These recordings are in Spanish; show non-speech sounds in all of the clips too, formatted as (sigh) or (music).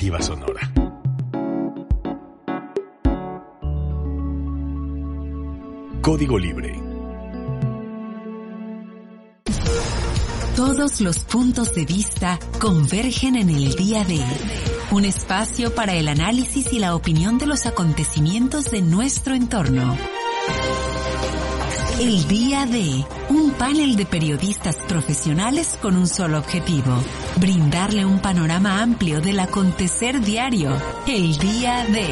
Sonora. Código Libre. Todos los puntos de vista convergen en el día de un espacio para el análisis y la opinión de los acontecimientos de nuestro entorno. El día de un panel de periodistas profesionales con un solo objetivo, brindarle un panorama amplio del acontecer diario. El día de...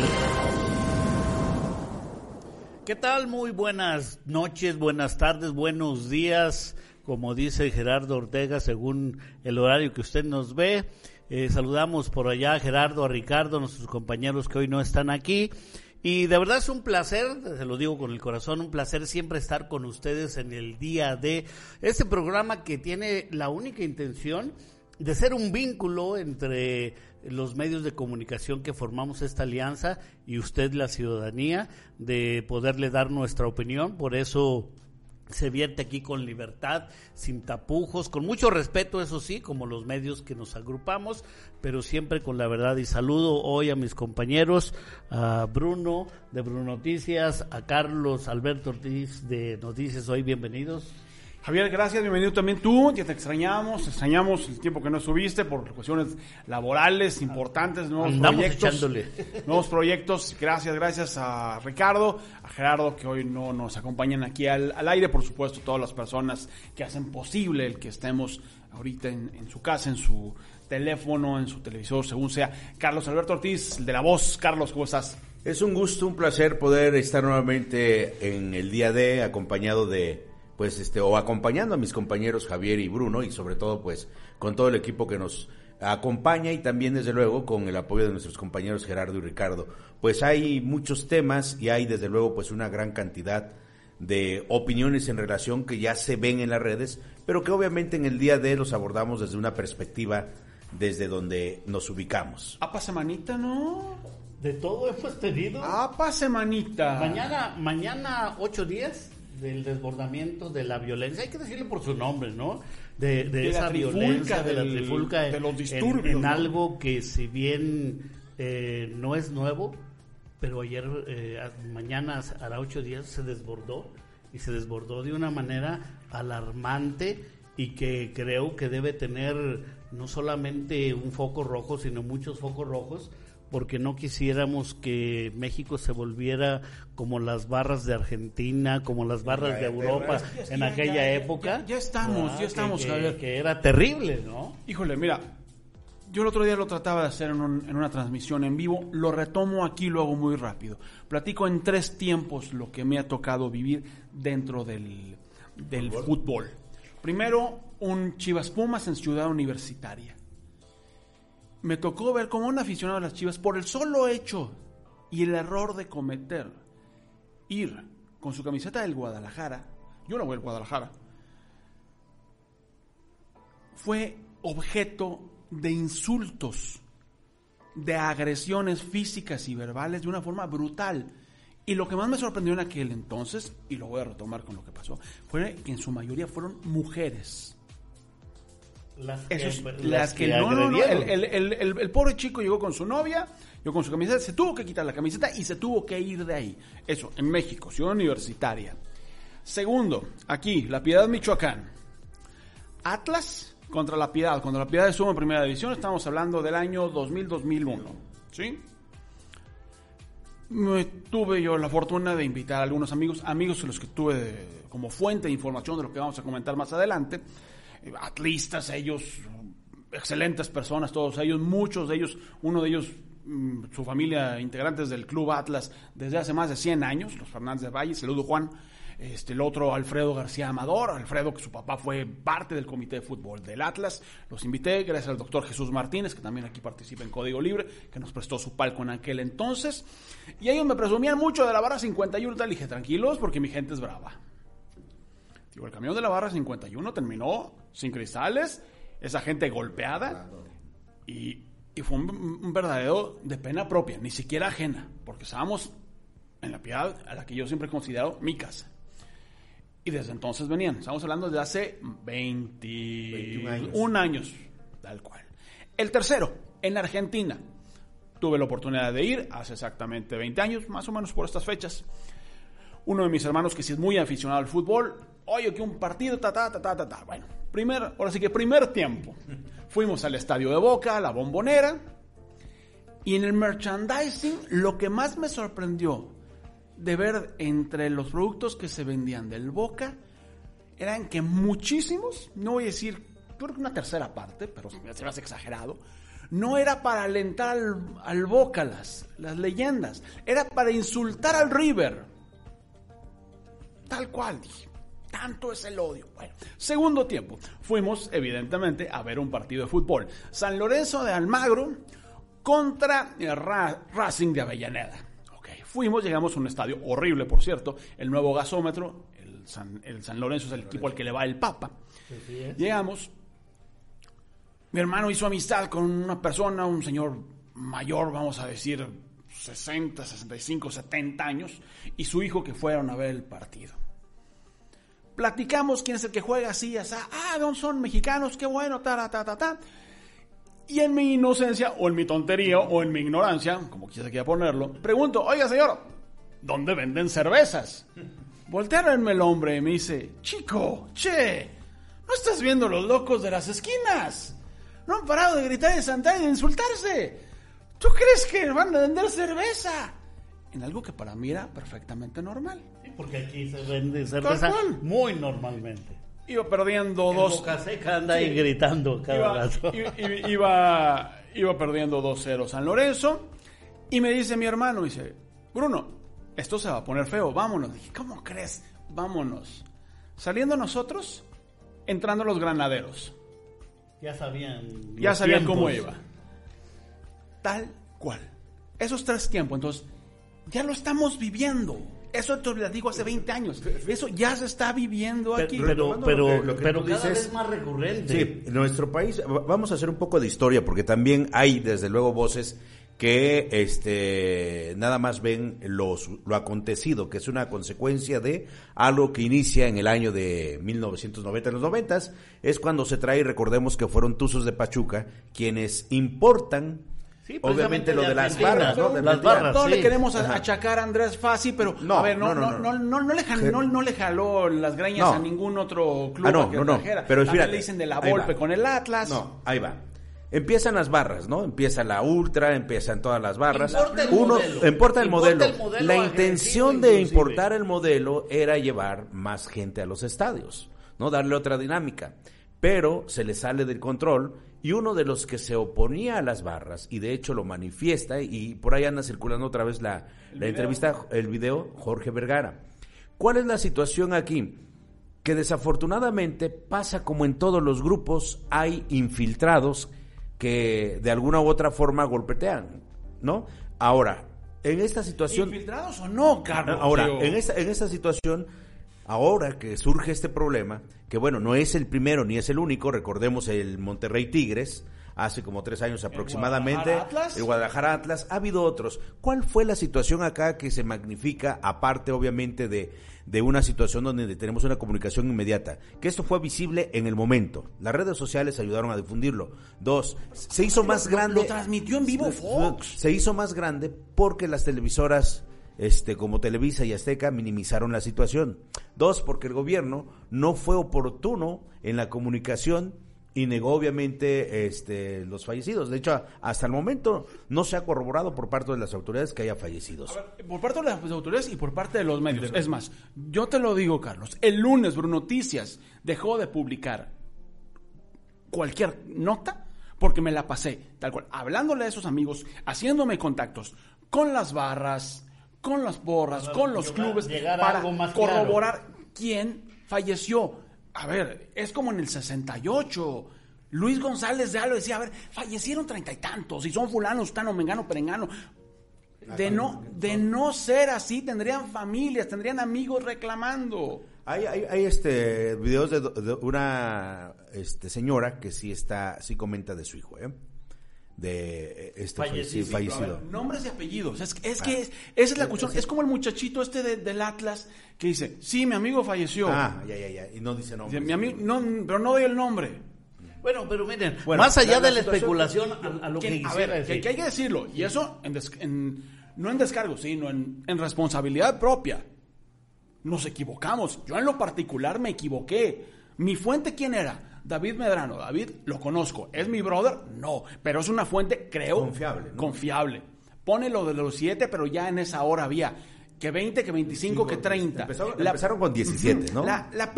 ¿Qué tal? Muy buenas noches, buenas tardes, buenos días como dice Gerardo Ortega, según el horario que usted nos ve. Eh, saludamos por allá a Gerardo, a Ricardo, nuestros compañeros que hoy no están aquí. Y de verdad es un placer, se lo digo con el corazón, un placer siempre estar con ustedes en el día de este programa que tiene la única intención de ser un vínculo entre los medios de comunicación que formamos esta alianza y usted, la ciudadanía, de poderle dar nuestra opinión. Por eso se vierte aquí con libertad, sin tapujos, con mucho respeto, eso sí, como los medios que nos agrupamos, pero siempre con la verdad. Y saludo hoy a mis compañeros, a Bruno de Bruno Noticias, a Carlos Alberto Ortiz de Noticias Hoy, bienvenidos. Javier, gracias, bienvenido también tú, ya te extrañamos, extrañamos el tiempo que no subiste por cuestiones laborales importantes, nuevos proyectos. Nuevos proyectos, gracias, gracias a Ricardo, a Gerardo que hoy no nos acompañan aquí al, aire, por supuesto, todas las personas que hacen posible el que estemos ahorita en, en su casa, en su teléfono, en su televisor, según sea. Carlos Alberto Ortiz, de La Voz. Carlos, ¿cómo estás? Es un gusto, un placer poder estar nuevamente en el día de, acompañado de pues este o acompañando a mis compañeros Javier y Bruno y sobre todo pues con todo el equipo que nos acompaña y también desde luego con el apoyo de nuestros compañeros Gerardo y Ricardo. Pues hay muchos temas y hay desde luego pues una gran cantidad de opiniones en relación que ya se ven en las redes, pero que obviamente en el día de los abordamos desde una perspectiva desde donde nos ubicamos. Apa semanita, ¿no? De todo hemos tenido. Apa semanita. Mañana, mañana ocho días del desbordamiento, de la violencia, hay que decirlo por su nombre, ¿no? De, esa violencia, de la trifulca, de los disturbios, en, algo que si bien eh, no es nuevo, pero ayer, eh, mañana las ocho días se desbordó y se desbordó de una manera alarmante y que creo que debe tener no solamente un foco rojo, sino muchos focos rojos porque no quisiéramos que México se volviera como las barras de Argentina, como las barras de Europa en aquella época. Ya, estamos, ya estamos, que, que, era terrible, ¿no? Híjole, mira, yo el otro día lo trataba de hacer en, en, una transmisión en vivo, lo retomo aquí, lo hago muy rápido. Platico en tres tiempos lo que me ha tocado vivir dentro del, del fútbol. Primero, un Chivas Pumas en Ciudad Universitaria me tocó ver como un aficionado a las Chivas, por el solo hecho y el error de cometer, ir con su camiseta del Guadalajara, yo no voy al Guadalajara, fue objeto de insultos, de agresiones físicas y verbales de una forma brutal. Y lo que más me sorprendió en aquel entonces, y lo voy a retomar con lo que pasó, fue que en su mayoría fueron mujeres las que, no, no, el, pobre chico llegó con su novia, llegó con su camiseta, se tuvo que quitar la camiseta y se tuvo que ir de ahí. Eso, en México, ciudad universitaria. Segundo, aquí, La Piedad, Michoacán. Atlas contra La Piedad, cuando La Piedad estuvo en primera división, estamos hablando del año 2000-2001. ¿Sí? tuve yo la fortuna de invitar a algunos amigos, amigos los que tuve como fuente de información de lo que vamos a comentar más adelante atlistas, ellos, excelentes personas, todos ellos, muchos de ellos, uno de ellos, mm, su familia, integrantes del Club Atlas desde hace más de 100 años, los Fernández de Valle, saludo Juan, este, el otro Alfredo García Amador, Alfredo que su papá fue parte del comité de fútbol del Atlas, los invité gracias al doctor Jesús Martínez, que también aquí participa en Código Libre, que nos prestó su palco en aquel entonces, y ellos me presumían mucho de la barra 51, tal, y dije, tranquilos, porque mi gente es brava. Digo, el camión de la barra 51 terminó sin cristales, esa gente golpeada y, fue un, verdadero de pena propia, ni siquiera ajena, porque estábamos en la piedad a la que yo siempre he considerado mi casa. Y desde entonces venían, estamos hablando de hace 21 años. años, tal cual. El tercero, en Argentina, Tuve la oportunidad de ir hace exactamente 20 años, más o menos por estas fechas. Uno de mis hermanos que sí es muy aficionado al fútbol, oye, que un partido, ta, ta, ta, ta, ta, ta. Bueno, primer, ahora sí que primer tiempo. Fuimos al estadio de Boca, a la bombonera, y en el merchandising lo que más me sorprendió de ver entre los productos que se vendían del Boca eran que muchísimos, no voy a decir, creo que una tercera parte, pero se me hace exagerado, no era para alentar al, Boca las, las leyendas, era para insultar al River. Tal cual, dije. Tanto es el odio. Bueno, segundo tiempo. Fuimos, evidentemente, a ver un partido de fútbol. San Lorenzo de Almagro contra Racing de Avellaneda. Ok, fuimos, llegamos a un estadio horrible, por cierto. El nuevo gasómetro. El San, el San Lorenzo es el equipo al que le va el Papa. Llegamos. Mi hermano hizo amistad con una persona, un señor mayor, vamos a decir, 60, 65, 70 años, y su hijo que fueron a ver el partido platicamos quién es el que juega así, así, ah, son mexicanos, qué bueno, ta, ta, ta, ta. Y en mi inocencia, o en mi tontería, o en mi ignorancia, como quise quiera ponerlo, pregunto, oiga señor, ¿dónde venden cervezas? Voltearonme el hombre y me dice, chico, che, ¿no estás viendo los locos de las esquinas? No han parado de gritar de y de insultarse. ¿Tú crees que van a vender cerveza? En algo que para mí era perfectamente normal. Porque aquí se vende cerveza muy normalmente. Iba perdiendo dos. Boca seca anda ahí gritando cada iba, rato. Iba, iba, perdiendo 2-0 San Lorenzo. Y me dice mi hermano, dice, Bruno, esto se va a poner feo, vámonos. Dije, ¿cómo crees? Vámonos. Saliendo nosotros, entrando los granaderos. Ya sabían. Ya sabían cómo iba. Tal cual. Esos tres tiempos, entonces, ya lo estamos viviendo. Eso te lo digo hace 20 años. Eso ya se está viviendo aquí. Pero, pero, pero cada vez más recurrente. Sí, en nuestro país, vamos a hacer un poco de historia, porque también hay, desde luego, voces que este nada más ven los, lo acontecido, que es una consecuencia de algo que inicia en el año de 1990, en los 90, es cuando se trae, recordemos que fueron Tuzos de Pachuca, quienes importan Obviamente lo de, las barras, ¿no? De las barras. No le queremos achacar a Andrés Fassi, pero no, a ver, no, no, no, no, no, le, jaló, no, le jaló las greñas a ningún otro club ah, no, no, no, Pero fíjate, le dicen de la Volpe con el Atlas. No, ahí va. Empiezan las barras, ¿no? Empieza la ultra, empiezan todas las barras. Importa el Uno modelo. importa el modelo. el modelo la intención de importar el modelo era llevar más gente a los estadios, ¿no? Darle otra dinámica. Pero se le sale del control y uno de los que se oponía a las barras, y de hecho lo manifiesta, y por ahí anda circulando otra vez la, la entrevista, el video, Jorge Vergara. ¿Cuál es la situación aquí? Que desafortunadamente pasa como en todos los grupos, hay infiltrados que de alguna u otra forma golpetean, ¿no? Ahora, en esta situación... ¿Infiltrados o no, Carlos? Ahora, en esta, en esta situación ahora que surge este problema, que bueno, no es el primero ni es el único, recordemos el Monterrey Tigres, hace como tres años aproximadamente, ¿El Guadalajara Atlas? el Guadalajara Atlas, ha habido otros. ¿Cuál fue la situación acá que se magnifica, aparte obviamente de, de una situación donde tenemos una comunicación inmediata? Que esto fue visible en el momento. Las redes sociales ayudaron a difundirlo. Dos, se hizo más grande. Lo transmitió en vivo Fox. Se hizo más grande porque las televisoras este, como Televisa y Azteca minimizaron la situación. Dos, porque el gobierno no fue oportuno en la comunicación y negó obviamente este, los fallecidos. De hecho, hasta el momento no se ha corroborado por parte de las autoridades que haya fallecidos. por parte de las autoridades y por parte de los medios. Es más, yo te lo digo, Carlos, el lunes Bruno Noticias dejó de publicar cualquier nota porque me la pasé, tal cual, hablándole a esos amigos, haciéndome contactos con las barras, con las borras, con los clubes, para corroborar quién falleció. A ver, es como en el 68. Luis González de Alo decía, a ver, fallecieron treinta y tantos, y son fulanos, tano, mengano, perengano. De no, de no ser así, tendrían familias, tendrían amigos reclamando. Hay, hay, hay este videos de, de, una este, señora que sí está, sí comenta de su hijo, ¿eh? De este fallecido. fallecido. nombres y apellidos. Es, es que es, esa es la cuestión. Es como el muchachito este de, del Atlas que dice, sí, mi amigo falleció. Ah, ya, ya, ya. Y no dice nombre. mi amigo, no, pero no doy el nombre. Bueno, pero miren, Bueno, más allá la- de la especulación, a, a lo que Que- a ver, que, hay que decirlo, y eso en des- en- no en descargo, sino en, en responsabilidad propia. Nos equivocamos. Yo en lo particular me equivoqué. ¿Mi fuente quién era? David Medrano. David lo conozco. ¿Es mi brother? No. Pero es una fuente, creo. Confiable, ¿no? Confiable. Pone lo de los siete, pero ya en esa hora había que 20, que 25, que 30. Empezaron, La- empezaron con 17, ¿no? la, la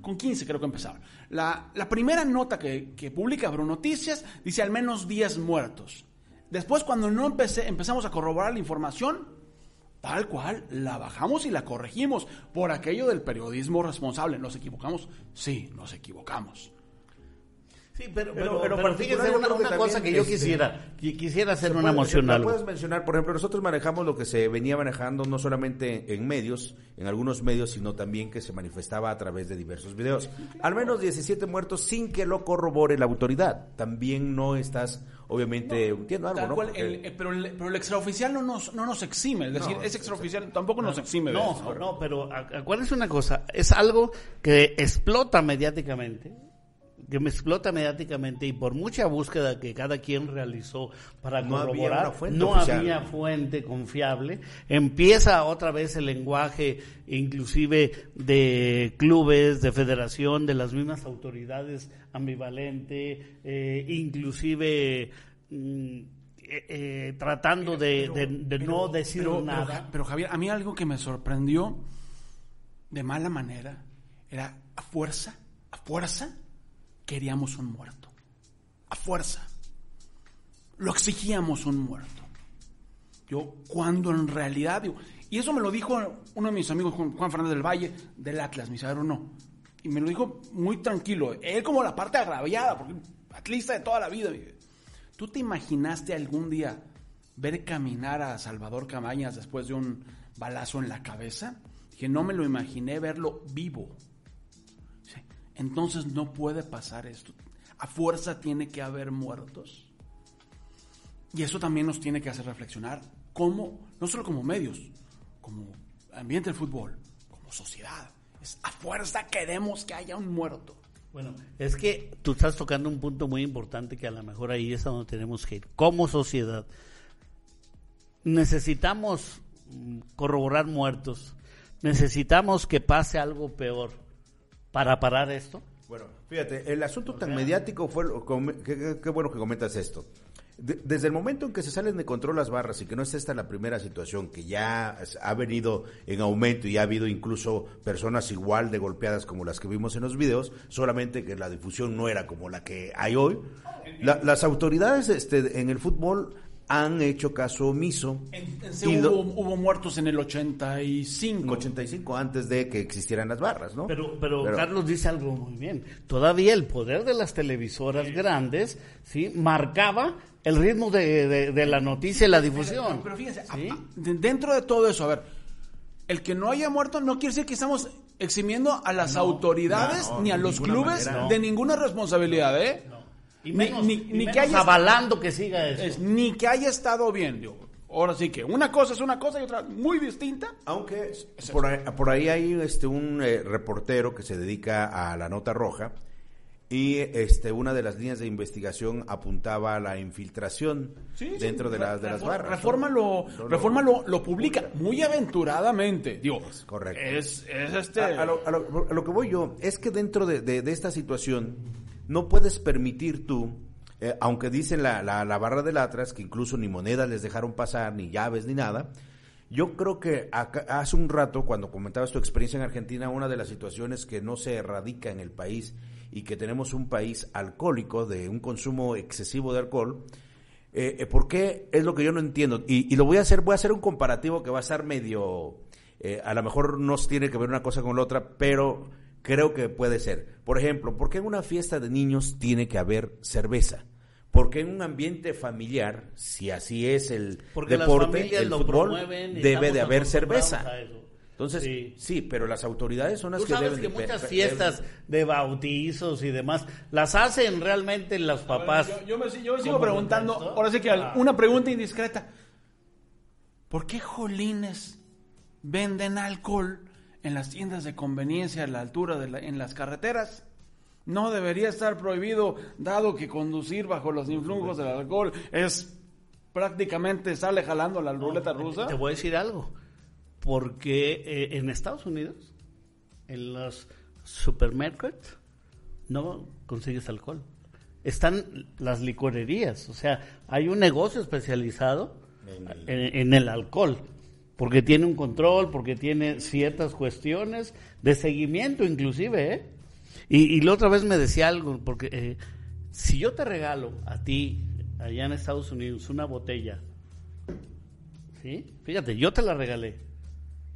con 15 creo que empezaron. La, la primera nota que, que publica Bro Noticias dice al menos 10 muertos. Después cuando no empecé, empezamos a corroborar la información, tal cual, la bajamos y la corregimos por aquello del periodismo responsable. ¿Nos equivocamos? Sí, nos equivocamos. Sí, pero, Pero- pero, pero yo una, que una cosa que yo este, quisiera, qui- quisiera hacer una puede- moción ¿me algo. Puedes mencionar, por ejemplo, nosotros manejamos lo que se venía manejando no solamente en medios, en algunos medios, sino también que se manifestaba a través de diversos videos. Al menos 17 muertos sin que lo corrobore la autoridad. También no estás, obviamente, entiendo algo, Tal ¿no? cual, Porque- el- eh, pero, el, pero el extraoficial no nos, no nos exime. Es decir, ese extraoficial tampoco nos exime No, no, pero a- acuérdense una cosa, es algo que explota mediáticamente, que me explota mediáticamente y por mucha búsqueda que cada quien realizó para No corroborar, fuente no oficial. había fuente confiable, empieza otra vez el lenguaje inclusive de clubes, de federación, de las mismas autoridades ambivalente, eh, inclusive mm, eh, eh, tratando de, de- de no decir pero, nada. Pero, Javier, a mí algo que me sorprendió de mala manera era a fuerza, a fuerza, queríamos un muerto. A fuerza. Lo exigíamos un muerto. Yo, cuando en realidad, y eso me lo dijo uno de mis amigos, Juan Fernández del Valle, del Atlas, "A ver, no. Y me lo dijo muy tranquilo. Él como la parte agraviada, porque atlista de toda la vida. ¿Tú te imaginaste algún día ver caminar a Salvador Cabañas después de un balazo en la cabeza? Dije, no me lo imaginé verlo vivo. Entonces no puede pasar esto. A fuerza tiene que haber muertos. Y eso también nos tiene que hacer reflexionar como, no solo como medios, como ambiente del fútbol, como sociedad. Es a fuerza queremos que haya un muerto. Bueno, es que tú estás tocando un punto muy importante que a lo mejor ahí es donde tenemos que ir. Como sociedad, necesitamos mm, corroborar muertos, necesitamos que pase algo peor para parar esto. Bueno, fíjate, el asunto tan mediático fue, qué, bueno que comentas esto. De- desde el momento en que se salen de control las barras y que no es esta la primera situación, que ya ha venido en aumento y ha habido incluso personas igual de golpeadas como las que vimos en los videos, solamente que la difusión no era como la que hay hoy, la- las autoridades este, en el fútbol han hecho caso omiso. En, en y Seúl lo- hubo, hubo muertos en el 85. en 85 antes de que existieran las barras, ¿no? Pero, pero, Carlos dice algo muy bien. Todavía el poder de las televisoras grandes, sí, marcaba el ritmo de, de- de la noticia y la difusión. Pero fíjense, ¿Sí? a- a- de- dentro de todo eso, a ver, el que no haya muerto no quiere decir que estamos eximiendo a las autoridades no, ni a los clubes manera. de ninguna responsabilidad, ¿eh? Y Ni- menos, ni- y ni menos que haya- avalando que siga eso. Es, ni que haya estado bien, digo. Ahora sí que una cosa es una cosa y otra muy distinta. Aunque por ahí, por ahí hay este un eh, reportero que se dedica a la nota roja y este una de las líneas de investigación apuntaba a la infiltración Sí, sí, dentro de, las de las Reforma- barras. Reforma lo, No, no, Reforma lo, lo publica muy aventuradamente. Digo, correcto. Es, es este. A, a lo, a lo- a lo que voy yo es que dentro de, de- de esta situación no puedes permitir tú, eh, aunque dicen la, la, la barra del Atlas que incluso ni monedas les dejaron pasar, ni llaves, ni nada. Yo creo que acá- hace un rato, cuando comentabas tu experiencia en Argentina, una de las situaciones que no se erradica en el país y que tenemos un país alcohólico, de un consumo excesivo de alcohol, eh, eh, ¿Por qué? Es lo que yo no entiendo. Y, y lo voy a hacer, voy a hacer un comparativo que va a estar medio, eh, a lo mejor no tiene que ver una cosa con la otra, pero creo que puede ser. Por ejemplo, ¿por qué en una fiesta de niños tiene que haber cerveza? Porque en un ambiente familiar, si así es el Porque las deporte, familias el lo fútbol, promueven y debe de haber cerveza. Entonces, Sí. sí. pero las autoridades son las Tú que sabes deben que muchas fiestas de bautizos y demás las hacen realmente los papás. Yo, yo me, yo me sigo ¿Cómo preguntando, ahora sí que Ah. una pregunta indiscreta. ¿Por qué jolines venden alcohol en las tiendas de conveniencia a la altura de la- en las carreteras? No debería estar prohibido, dado que conducir bajo los influjos del alcohol es prácticamente sale jalando la ruleta rusa. Te voy a decir algo. Porque eh, en Estados Unidos, en los supermercados, no consigues alcohol. Están las licorerías. O sea, hay un negocio especializado en, en el alcohol. Porque tiene un control, porque tiene ciertas cuestiones de seguimiento inclusive, ¿eh? Y, y la otra vez me decía algo, porque eh, si yo te regalo a ti, allá en Estados Unidos, una botella, ¿sí? Fíjate, yo te la regalé.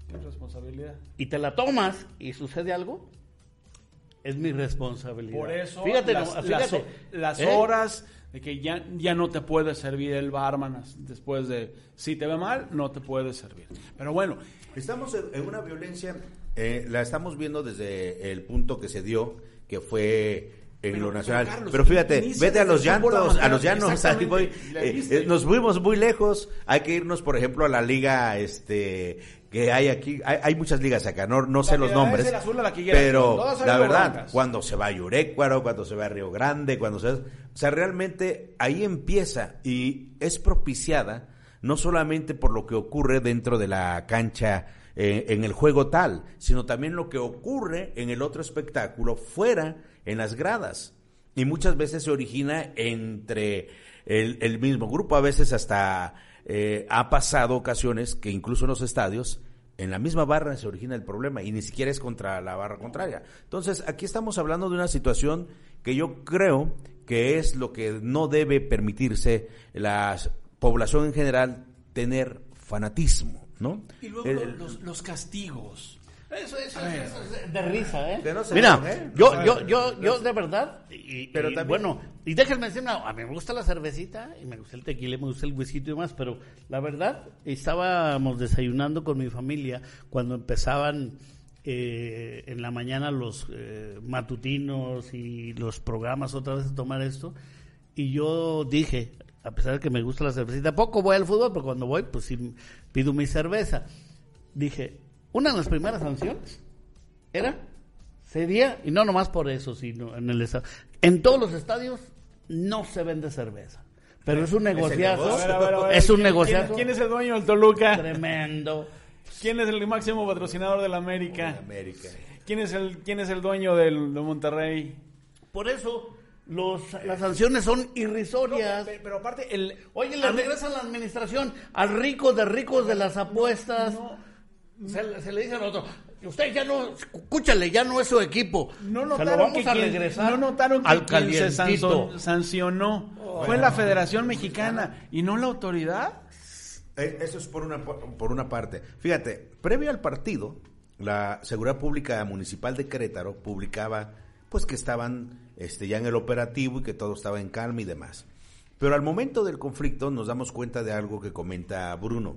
¿Qué responsabilidad? Y te la tomas y sucede algo, es mi responsabilidad. Por eso fíjate, las, no, las- fíjate, las ¿eh? horas de que ya, ya no te puede servir el barman después de, si te ve mal, no te puede servir. Pero bueno, Estamos en, una violencia, eh, la estamos viendo desde el punto que se dio, que fue en Pero, lo nacional. pero, Carlos, pero fíjate, vete a los llantos, a los llanos, ahí voy. Eh, eh, nos fuimos muy lejos, hay que irnos, por ejemplo, a la liga, este, que hay aquí, hay, hay muchas ligas acá, no, no sé los nombres, es el azul a la que quieras, pero la verdad, blancas. cuando se va a Yurecuaro, cuando se va a Río Grande, cuando se... O sea, realmente ahí empieza y es propiciada no solamente por lo que ocurre dentro de la cancha eh, en el juego tal, sino también lo que ocurre en el otro espectáculo fuera, en las gradas. Y muchas veces se origina entre el, el mismo grupo, a veces hasta eh, ha pasado ocasiones que incluso en los estadios, en la misma barra se origina el problema y ni siquiera es contra la barra contraria. Entonces, aquí estamos hablando de una situación que yo creo que es lo que no debe permitirse la población en general tener fanatismo, ¿no? y luego El- los, los castigos. Eso, eso, eso es de risa, ¿eh? No Mira, enoje. yo, yo, yo, yo de verdad, y, Pero y también- bueno, y déjenme decir, una- a mí me gusta la cervecita, y me gusta el tequila, me gusta el whisky y demás, pero la verdad, estábamos desayunando con mi familia cuando empezaban eh, en la mañana los eh, matutinos y los programas otra vez a tomar esto, y yo dije, a pesar de que me gusta la cervecita, poco voy al fútbol, pero cuando voy, pues sí pido mi cerveza. Dije, una de las primeras sanciones era sería, y no nomás por eso, sino en el en todos los estadios no se vende cerveza. Pero es un negociazo, negocio. A ver, a ver, a ver, es un ¿quién- negociazo ¿Quién, quién es el dueño del Toluca? tremendo. ¿Quién es el máximo patrocinador del América? América. ¿Quién es el, quién es el dueño del, de Monterrey? Por eso los, las sanciones son irrisorias. Pero, pero aparte, el, Oye, le regresan la administración al rico de ricos de las apuestas. Le- se le dice al otro, usted ya no, escúchale, ya no es su equipo. No se notaron lo vamos que a quien- regresar no notaron que al quien se calientito. sancionó fue la Federación Mexicana y no la autoridad. Eh, Eso es por una, por una parte. Fíjate, previo al partido, la Seguridad Pública Municipal de Querétaro publicaba pues que estaban este, ya en el operativo y que todo estaba en calma y demás. Pero al momento del conflicto nos damos cuenta de algo que comenta Bruno.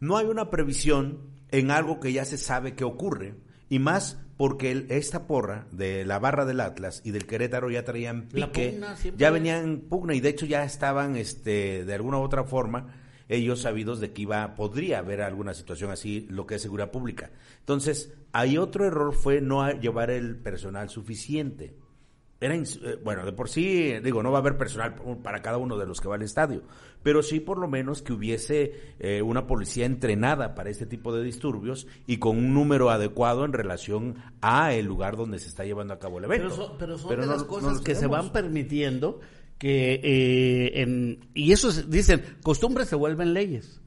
No hay una previsión en algo que ya se sabe que ocurre, y más porque el- esta porra de la barra del Atlas y del Querétaro ya traían pique, pugna ya venían en pugna y de hecho ya estaban este, de alguna u otra forma ellos sabidos de que iba podría haber alguna situación así lo que es seguridad pública. Entonces, ahí otro error fue no llevar el personal suficiente. Era eh, bueno, de por sí, digo, no va a haber personal para cada uno de los que va al estadio, pero sí por lo menos que hubiese eh, una policía entrenada para este tipo de disturbios y con un número adecuado en relación a el lugar donde se está llevando a cabo el evento. Pero son, pero son Pero de no- las cosas que se van permitiendo que eh, en, y eso es- dicen costumbres se vuelven leyes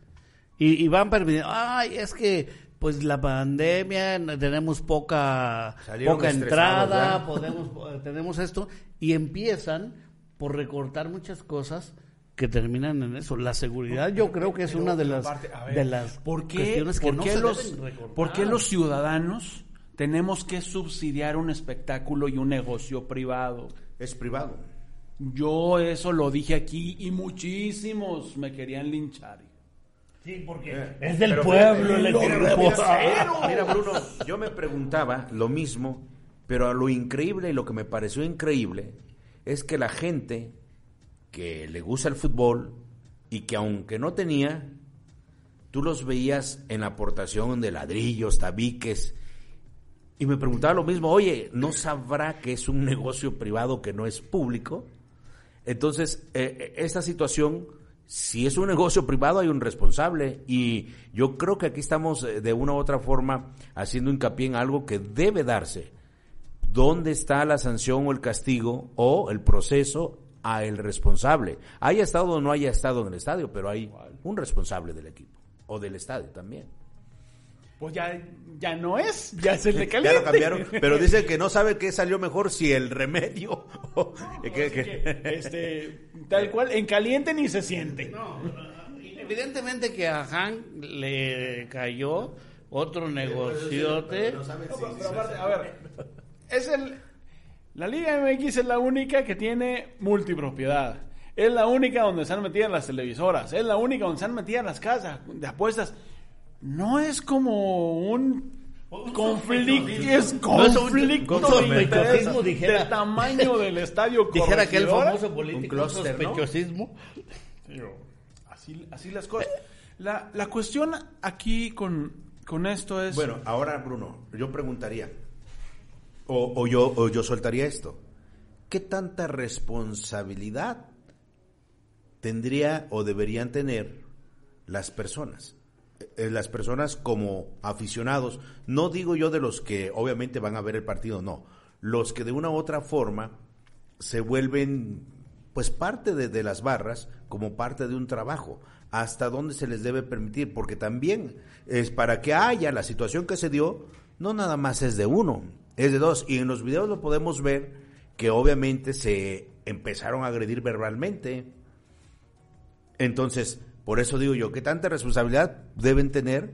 y, y van permitiendo ay es que pues la pandemia tenemos poca Salieron poca entrada ¿verdad? (laughs) podemos eh, tenemos esto y empiezan por recortar muchas cosas que terminan en eso la seguridad yo creo que es Pero, una de las ver, de las ¿por qué, cuestiones que por no qué se los, deben recortar ¿Por qué los ciudadanos tenemos que subsidiar un espectáculo y un negocio privado? Es privado. Yo eso lo dije aquí y muchísimos me querían linchar. Sí porque Eh, es del pero pueblo el grosero. Mira, Bruno, yo me preguntaba lo mismo, pero a lo increíble y lo que me pareció increíble es que la gente que le gusta el fútbol y que aunque no tenía, tú los veías en la aportación de ladrillos, tabiques, Y me preguntaba lo mismo, oye, ¿no sabrá que es un negocio privado que no es público? Entonces, eh, eh, esta situación, si es un negocio privado, hay un responsable. Y yo creo que aquí estamos eh, de una u otra forma haciendo hincapié en algo que debe darse. ¿Dónde está la sanción o el castigo o el proceso a el responsable? Haya estado o no haya estado en el estadio, pero hay un responsable del equipo o del estadio también. Pues ya, ya no es, ya es el de (laughs) Ya caliente. lo cambiaron, pero dice que no sabe qué salió mejor, si el remedio (laughs) o que- que- Este, tal cual, en caliente ni se siente. Evidentemente que a Han le cayó otro negociote. No, pero- pero aparte, a ver, es el, la Liga MX es la única que tiene multipropiedad. Es la única donde se han metido las televisoras. Es la única donde se han metido las casas de apuestas. No es como un conflicto, es No es un- conflicto de sospechosismo, interés dijera. del tamaño (laughs) del estadio Dijera aquel Corregidora. famoso político, Un clúster, ¿no? sospechosismo. Así, así las cosas. La, la cuestión aquí con, con esto es... Bueno, ahora Bruno, yo preguntaría, o, o yo, o yo soltaría esto, ¿qué tanta responsabilidad tendría o deberían tener las personas? Eh, las personas como aficionados, no digo yo de los que obviamente van a ver el partido, no, los que de una u otra forma se vuelven pues parte de, de las barras como parte de un trabajo. Hasta dónde se les debe permitir porque también es para que haya la situación que se dio no nada más es de uno es de dos. Y en los videos lo podemos ver que obviamente se empezaron a agredir verbalmente. Entonces por eso digo yo que tanta responsabilidad deben tener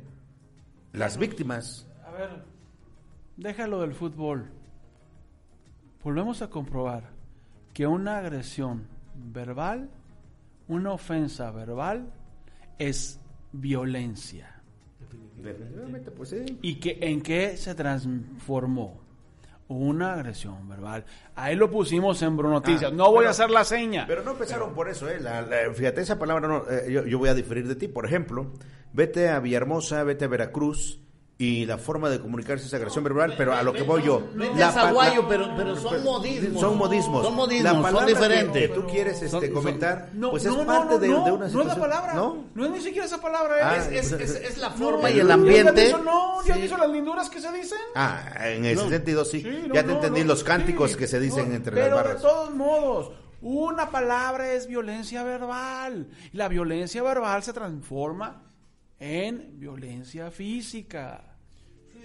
las víctimas A ver, déjalo del fútbol. Volvemos a comprobar que una agresión verbal, una ofensa verbal, es violencia. definitivamente pues sí ¿Y que, en qué se transformó? Una agresión verbal. Ahí lo pusimos en Bruno Noticias. Ah, no voy pero- a hacer la seña. Pero no empezaron por eso, ¿eh? La- la- fíjate, esa palabra, no, eh, yo, yo voy a diferir de ti. Por ejemplo, vete a Villahermosa, vete a Veracruz y la forma de comunicarse es agresión verbal, pero a lo que voy yo. La a pa- Zaguayo, la- pero, pero son modismos. Son modismos. Son modismos, La son palabra que- diferentes. Que, tú quieres este, Son- son- comentar, no, pues no, es no, parte no, de, no, de una no situación. es la palabra. ¿No? No es ni siquiera esa palabra. Ah, Es, es, es, es la No, forma y ¿ya el ambiente. visto- no, ¿ya Sí. las linduras que se dicen? Ah, en ese No. sentido sí. Sí, no, ya te no, entendí no, los cánticos sí, que se dicen no, entre pero las barras. de todos modos, una palabra es violencia verbal. Y la violencia verbal se transforma en violencia física.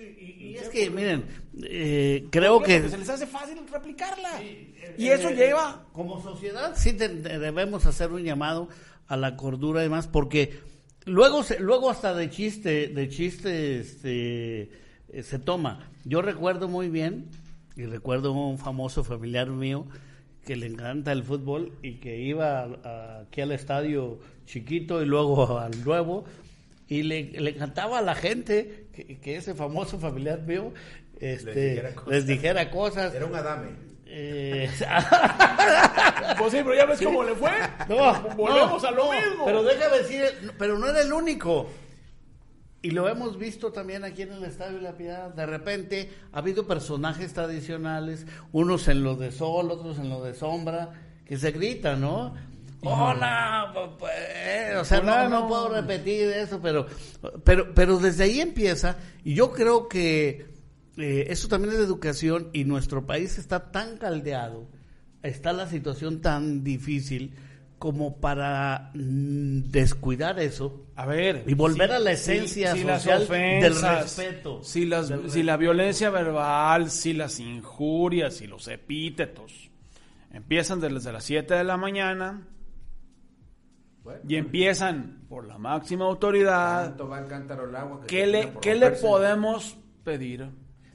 Y, y es que, miren, eh, creo Porque que se les hace fácil replicarla. y eso lleva como sociedad sí te- debemos hacer un llamado a la cordura y demás porque luego se- luego hasta de chiste de chiste este eh, se toma yo recuerdo muy bien y recuerdo un famoso familiar mío que le encanta el fútbol y que iba a- a- aquí al estadio chiquito y luego (laughs) al nuevo y le, le encantaba a la gente que, que ese famoso familiar mío este, dijera cosas. les dijera cosas Era un adame. eh, (laughs) Pues sí, pero ya ves cómo le fue. No, Volvemos no, a lo no, mismo. Pero déjame decir, pero no era el único. Y lo hemos visto también aquí en el Estadio de la Piedad. De repente ha habido personajes tradicionales, unos en lo de sol, otros en lo de sombra, que se gritan, ¿no? Hola, pues, eh, o sea, no, no puedo repetir eso, pero, pero, pero desde ahí empieza, y yo creo que eh, eso también es de educación, y nuestro país está tan caldeado, está la situación tan difícil como para mm, descuidar eso A ver. y volver a la esencia social del respeto. Si, las, Del si la violencia verbal, si las injurias, si los epítetos empiezan desde las 7 de la mañana y empiezan por la máxima autoridad, Tanto va el cántaro al agua que ¿qué le, qué le podemos pedir?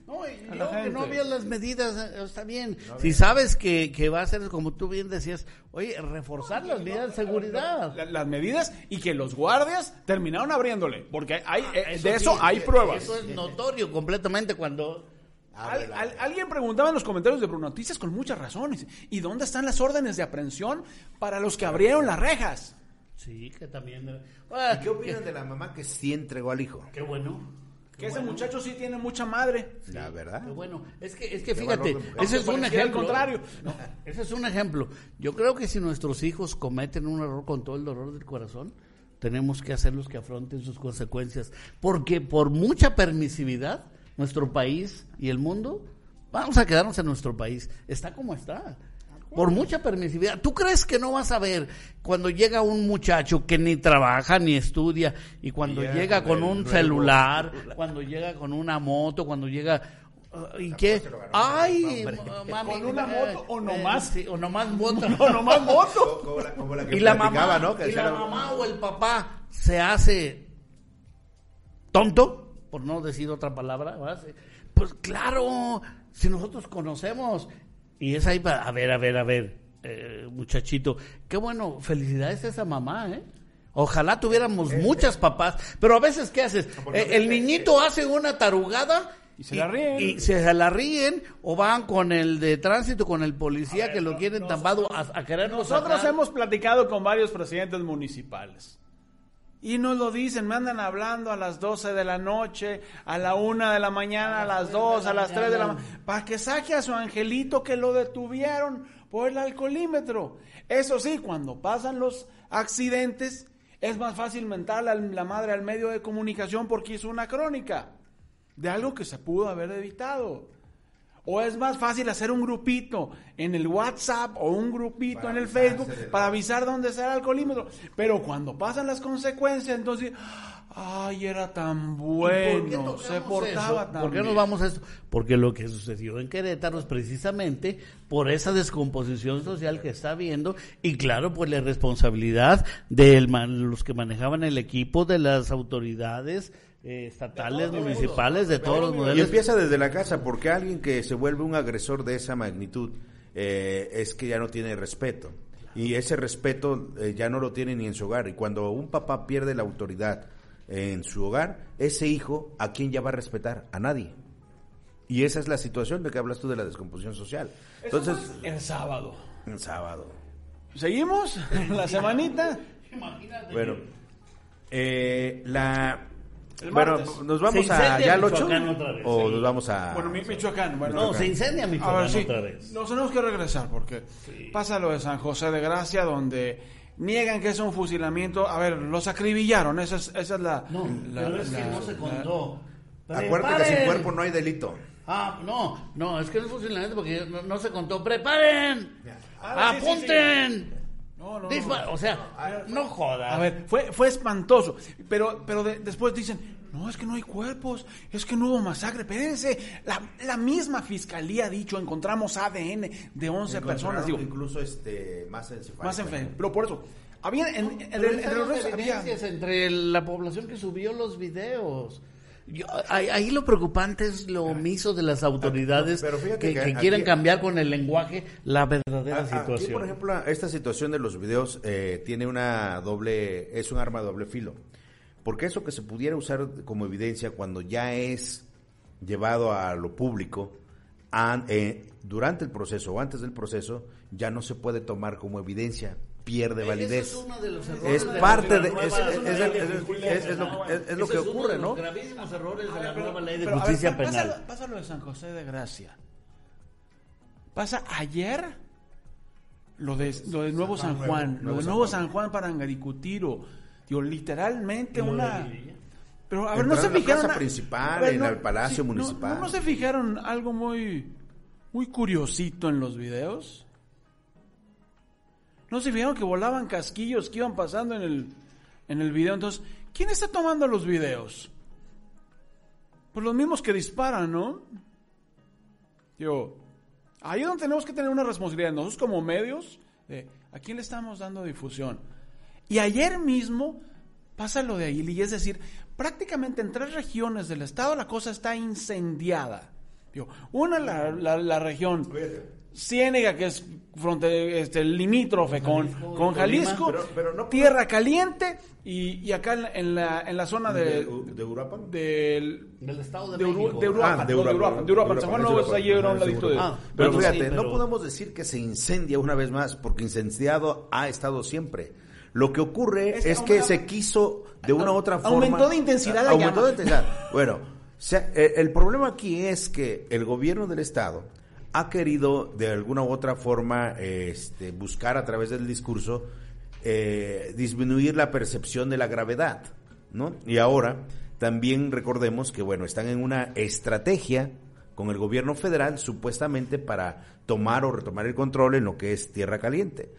No, y a yo la que gente. no había las medidas, eh, está bien. si sabes que, que va a ser, como tú bien decías, oye, reforzar las medidas de seguridad. La- las medidas y que los guardias terminaron abriéndole, porque hay, eh, de sí, eso hay eh, pruebas. Eso es notorio completamente cuando... Al- al- alguien preguntaba en los comentarios de Bruno Noticias con muchas razones. ¿Y dónde están las órdenes de aprehensión para los que abrieron las rejas? Sí, que también... Ah, ¿Y qué opinan de la mamá que sí entregó al hijo? Qué bueno. Que ese muchacho sí tiene mucha madre. La verdad. Qué bueno, es que, es que fíjate, ese es un ejemplo. contrario. No, ese es un ejemplo. Yo creo que si nuestros hijos cometen un error con todo el dolor del corazón, tenemos que hacerlos que afronten sus consecuencias. Porque por mucha permisividad, nuestro país y el mundo, vamos a quedarnos en nuestro país. Está como está. Por mucha permisividad. ¿Tú crees que no vas a ver cuando llega un muchacho que ni trabaja ni estudia y cuando llega con un nuevo celular, celular. cuando llega con una moto, cuando llega... uh, ¿Y qué? Ay, ma- mami, ¿Con una eh, moto o eh, nomás? sí, o nomás moto. (laughs) No, nomás moto. (laughs) Como la, como la que y la mamá, ¿no? Que y la mamá o el papá se hace tonto, por no decir otra palabra, pues claro, si nosotros conocemos, y es ahí para, a ver, a ver, a ver, eh, muchachito, qué bueno, felicidades a esa mamá, ¿eh? Ojalá tuviéramos muchas papás, pero a veces, ¿qué haces? Eh, el niñito hace una tarugada Y se la ríen. y se la ríen o van con el de tránsito, con el policía que lo quieren tampado a, a quererlo Nosotros sacar. hemos platicado con varios presidentes municipales. Y nos lo dicen, me andan hablando a las 12 de la noche, a la 1 de la mañana, a las 2, a las 3 de la mañana, para que saque a su angelito que lo detuvieron por el alcoholímetro. Eso sí, cuando pasan los accidentes, es más fácil mentar a la madre al medio de comunicación porque hizo una crónica de algo que se pudo haber evitado. O es más fácil hacer un grupito en el WhatsApp o un grupito Para en el Facebook para avisar dónde está el alcoholímetro. Pero cuando pasan las consecuencias, entonces, ay, era tan ¿Y por qué bueno, se portaba eso? tan ¿Por qué nos vamos a esto? Porque lo que sucedió en Querétaro es precisamente por esa descomposición social que está habiendo y claro, pues la responsabilidad de los que manejaban el equipo, de las autoridades eh, estatales, municipales, de todos los Y modelos. empieza desde la casa, porque alguien que se vuelve un agresor de esa magnitud eh, es que ya no tiene respeto. Y ese respeto eh, ya no lo tiene ni en su hogar. Y cuando un papá pierde la autoridad en su hogar, ese hijo, ¿a quién ya va a respetar? A nadie. Y esa es la situación de que hablas tú de la descomposición social. Entonces, El sábado. el sábado. ¿Seguimos? (laughs) ¿La semanita? Bueno, eh, la... El Bueno, martes. ¿nos vamos a ya al 8? Michoacán otra vez, ¿O sí. nos vamos a...? Bueno, mi- Michoacán. Bueno, No, se incendia A Michoacán ver, sí. otra vez. Nos tenemos que regresar porque pasa lo de San José de Gracia donde niegan que es un fusilamiento. A ver, los acribillaron. Esa es, esa es la. No, la- pero es que la- no se la- contó. Acuérdate que sin cuerpo no hay delito. Ah, no, no, es que no es fusilamiento porque no, no se contó. ¡Preparen! Sí, sí, ¡Apunten! No, no, no. O sea, no jodas. A ver, fue, fue espantoso. Pero, pero de- después dicen, no, es que no hay cuerpos, es que no hubo masacre. Espérense, la, la misma fiscalía ha dicho, encontramos ADN de 11 personas. Digo, incluso este más encefálico. más enfermos. Pero por eso, había, en, en- en- los había- evidencias entre la población que subió los videos. Yo- ahí, ahí lo preocupante es lo omiso de las autoridades Pero fíjate que, que que aquí- quieren cambiar con el lenguaje la verdadera Ah, Aquí, situación. por ejemplo, esta situación de los videos eh, tiene una doble, es un arma de doble filo. Porque eso que se pudiera usar como evidencia cuando ya es llevado a lo público, an- eh, durante el proceso o antes del proceso, ya no se puede tomar como evidencia, pierde validez. es uno de los errores Es parte la de, es, ley es- de es- justicia es- es lo, es- es lo Ese que ocurre, ¿no? gravísimos errores de la nueva ley de justicia penal. Pasa, lo de San José de Gracia. Pasa ayer lo de, lo de Nuevo San Juan. Lo de Nuevo San Juan para Angaricutiro. Digo, literalmente una... Pero a ver, no se en la fijaron... plaza a- principal, en el Palacio Municipal. No, no se fijaron algo muy, muy curiosito en los videos? ¿No se fijaron que volaban casquillos que iban pasando en el, en el video? Entonces, ¿quién está tomando los videos? Pues los mismos que disparan, ¿no? Digo, ahí es donde tenemos que tener una responsabilidad. Nosotros como medios, ¿a quién le estamos dando difusión? Y ayer mismo pasa lo de Aguililla, es decir, prácticamente en tres regiones del estado la cosa está incendiada. Digo, una la, la región Ciénega, que es fronte, este, limítrofe con, Jalisco, con. Jalisco, Pero- pero no- tierra caliente, y, y acá en la, en la, zona de, ¿De, de Uruapan? del Del Estado de, de, México. de Uruapan, Ah, de Uruapan, de de San Juan no está Uruapan, allí a un es ladito de... Ah, Pero sí, fíjate, pero- no podemos decir que se incendia una vez más, porque incendiado ha estado siempre. Lo que ocurre Es es, que se quiso de una u otra forma. aumentó de intensidad la Aumentó llama. de intensidad. Bueno, sea, eh, el problema aquí es que el gobierno del Estado ha querido de alguna u otra forma este, buscar a través del discurso eh, disminuir la percepción de la gravedad, ¿no? Y ahora también recordemos que, bueno, están en una estrategia con el gobierno federal supuestamente para tomar o retomar el control en lo que es Tierra Caliente.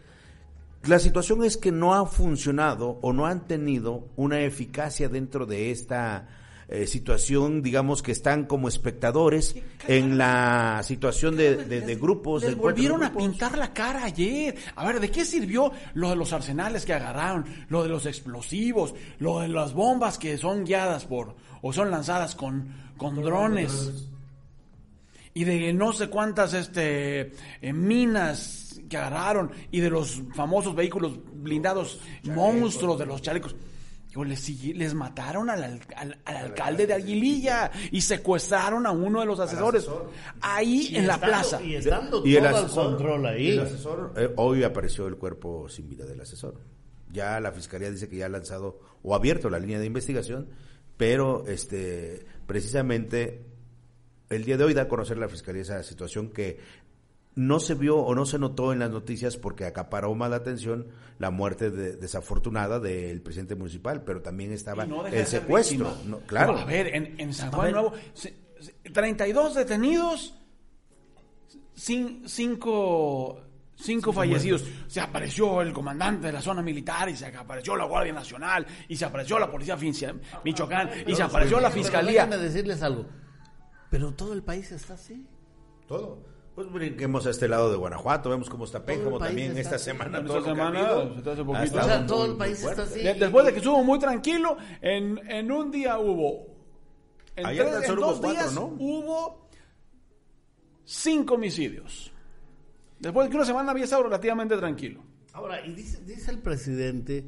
La situación es que no ha funcionado o no han tenido una eficacia dentro de esta eh, situación, digamos que están como espectadores en la situación de, de, de grupos. Les de volvieron a pintar la cara ayer. A ver, ¿de qué sirvió lo de los arsenales que agarraron? Lo de los explosivos, lo de las bombas que son guiadas por o son lanzadas con, con drones. Y de no sé cuántas este eh, minas que agarraron y de los famosos vehículos blindados monstruos de los chalecos. Yo les, les mataron al, al- al- al alcalde de Aguililla y secuestraron a uno de los asesores. Ahí Y en la plaza. Y estando Y todo el asesor, control ahí. el asesor, eh, hoy apareció el cuerpo sin vida del asesor. Ya la fiscalía dice que ya ha lanzado o abierto la línea de investigación, pero este precisamente el día de hoy da a conocer la fiscalía esa situación que no se vio o no se notó en las noticias porque acaparó más la atención la muerte de- desafortunada del presidente municipal, pero también estaba no el secuestro. ¿no? Claro. Pero, a ver, en, en San Juan. Nuevo, se- se- 32 detenidos, cin- cinco, cinco fallecidos. Se apareció el comandante de la zona militar y se apareció la Guardia Nacional y se apareció la Policía Michoacán y se apareció la Pero Fiscalía. déjenme decirles algo. Pero todo el país está así. Todo. Pues brinquemos a este lado de Guanajuato, vemos cómo está Pénjamo también está esta así. semana. Esta todo semana, O sea, muy, todo el país fuerte. está así. De- después de que estuvo muy tranquilo, en, en un día hubo. En, Ayer tres- en dos hubo cuatro, días ¿no? hubo cinco homicidios. Después de que una semana había estado relativamente tranquilo. Ahora, y dice, dice el presidente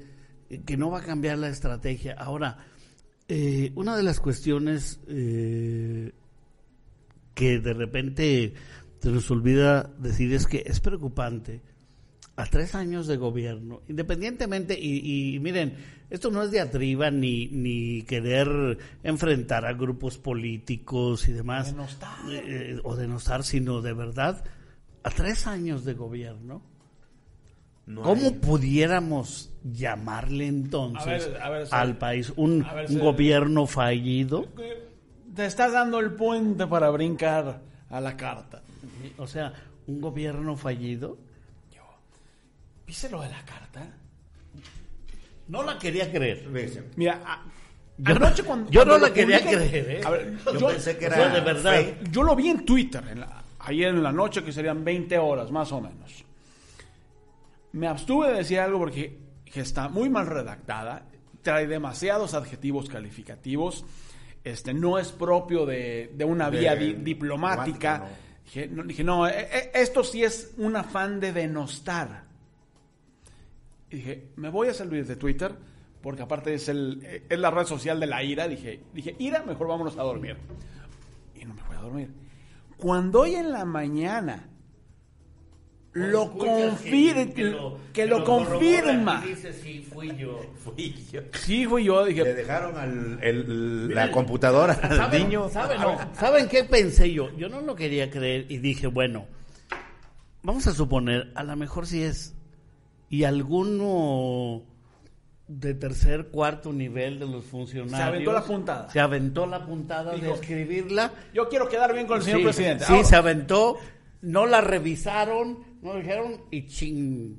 eh, que no va a cambiar la estrategia. Ahora, eh, una de las cuestiones eh, que de repente se nos olvida decir es que es preocupante a tres años de gobierno, independientemente, y, y miren, esto no es diatriba ni, ni querer enfrentar a grupos políticos y demás, Denostar. eh, o denostar, sino de verdad, a tres años de gobierno, No ¿Cómo hay- pudiéramos llamarle entonces A ver, a ver, al país un, gobierno fallido? Te estás dando el puente para brincar a la carta. O sea, un gobierno fallido. ¿Viste lo de la carta? No la quería creer. Mira, a- Yo, anoche no- cuando. yo no la quería creer. ¿eh? A ver, Yo, yo, pensé que o era sea, de verdad. yo lo vi en Twitter, en la- ayer en la noche, que serían 20 horas más o menos. Me abstuve de decir algo porque que está muy mal redactada, trae demasiados adjetivos calificativos, este, no es propio de, de una De- vía di- diplomática. diplomática, Dije, no, dije, no, eh, eh, esto sí es un afán de denostar. Y dije, me voy a salir de Twitter, porque aparte es, el, eh, es la red social de la ira. Dije, dije, ira, mejor vámonos a dormir. Y no me voy a dormir. Cuando hoy en la mañana lo confirma, que, lo, confirma. dice, sí, fui yo. (laughs) Fui yo. Sí, fui yo, Le dejaron al, el- la computadora al ¿Saben, niño. ¿saben, no? ¿Saben qué pensé yo? Yo no lo quería creer y dije, bueno, vamos a suponer, a lo mejor sí es, y alguno de tercer, cuarto nivel de los funcionarios. Se aventó la puntada. Se aventó la puntada de escribirla. yo quiero quedar bien con el señor sí, presidente. Sí, Ahora, se aventó, no la revisaron, no dijeron y ching,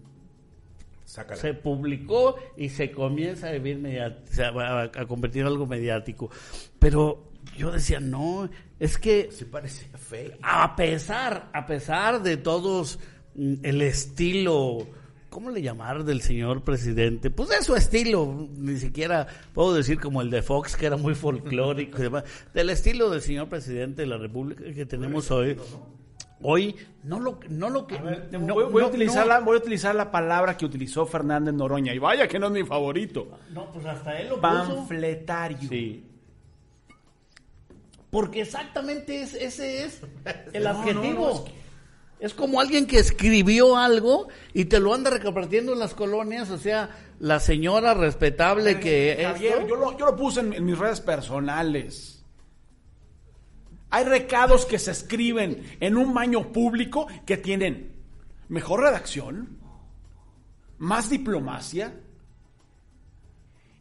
Sácala. se publicó y se comienza a vivir a, a convertir en algo mediático. Pero yo decía, no, es que Sí parecía fake. a pesar, a pesar de todos mm, el estilo, ¿cómo le llamar del señor presidente? Pues de su estilo, ni siquiera puedo decir como el de Fox, que era muy folclórico y demás, del estilo del señor presidente de la República que tenemos hoy. Hoy no lo no lo que A ver, te- no- voy, voy a utilizar la, voy a utilizar la palabra que utilizó Fernández Noroña. Y vaya que no es mi favorito. no, pues hasta él lo puso. Panfletario. Sí. Porque exactamente es, ese es (laughs) el adjetivo. es es, como alguien que escribió algo y te lo anda repartiendo en las colonias, o sea, la señora respetable que Javier, esto- yo lo, yo lo puse en, en mis redes personales. Hay recados que se escriben en un baño público que tienen mejor redacción, más diplomacia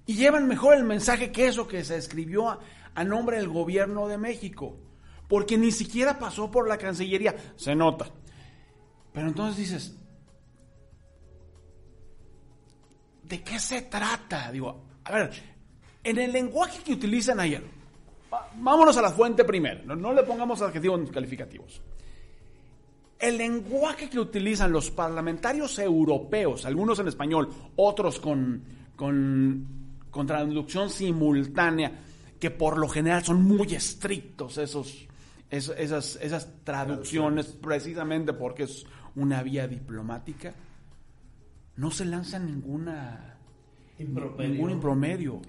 y llevan mejor el mensaje que eso que se escribió a, a nombre del gobierno de México. Porque ni siquiera pasó por la Cancillería. Se nota. Pero entonces dices, ¿de qué se trata? Digo, a ver, en el lenguaje que utilizan ayer, vámonos a la fuente primero, no, no le pongamos adjetivos calificativos. El lenguaje que utilizan los parlamentarios europeos, algunos en español, otros con, con, con traducción simultánea, que por lo general son muy estrictos esos, es- esas, esas traducciones, precisamente porque es una vía diplomática, no se lanza ninguna ningún impromedio.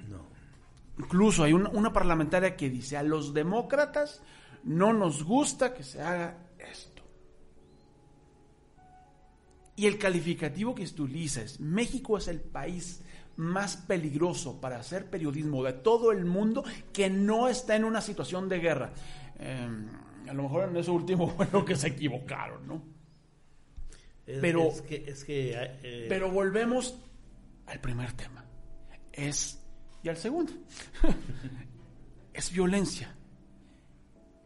Incluso hay una, una parlamentaria que dice, a los demócratas no nos gusta que se haga esto. Y el calificativo que se utiliza es, México es el país más peligroso para hacer periodismo de todo el mundo que no está en una situación de guerra. Eh, a lo mejor en eso último (laughs) fue lo que se equivocaron, ¿no? Es, Pero- es que, es que, eh, Pero volvemos al primer tema. Es, y al segundo, (laughs) es violencia.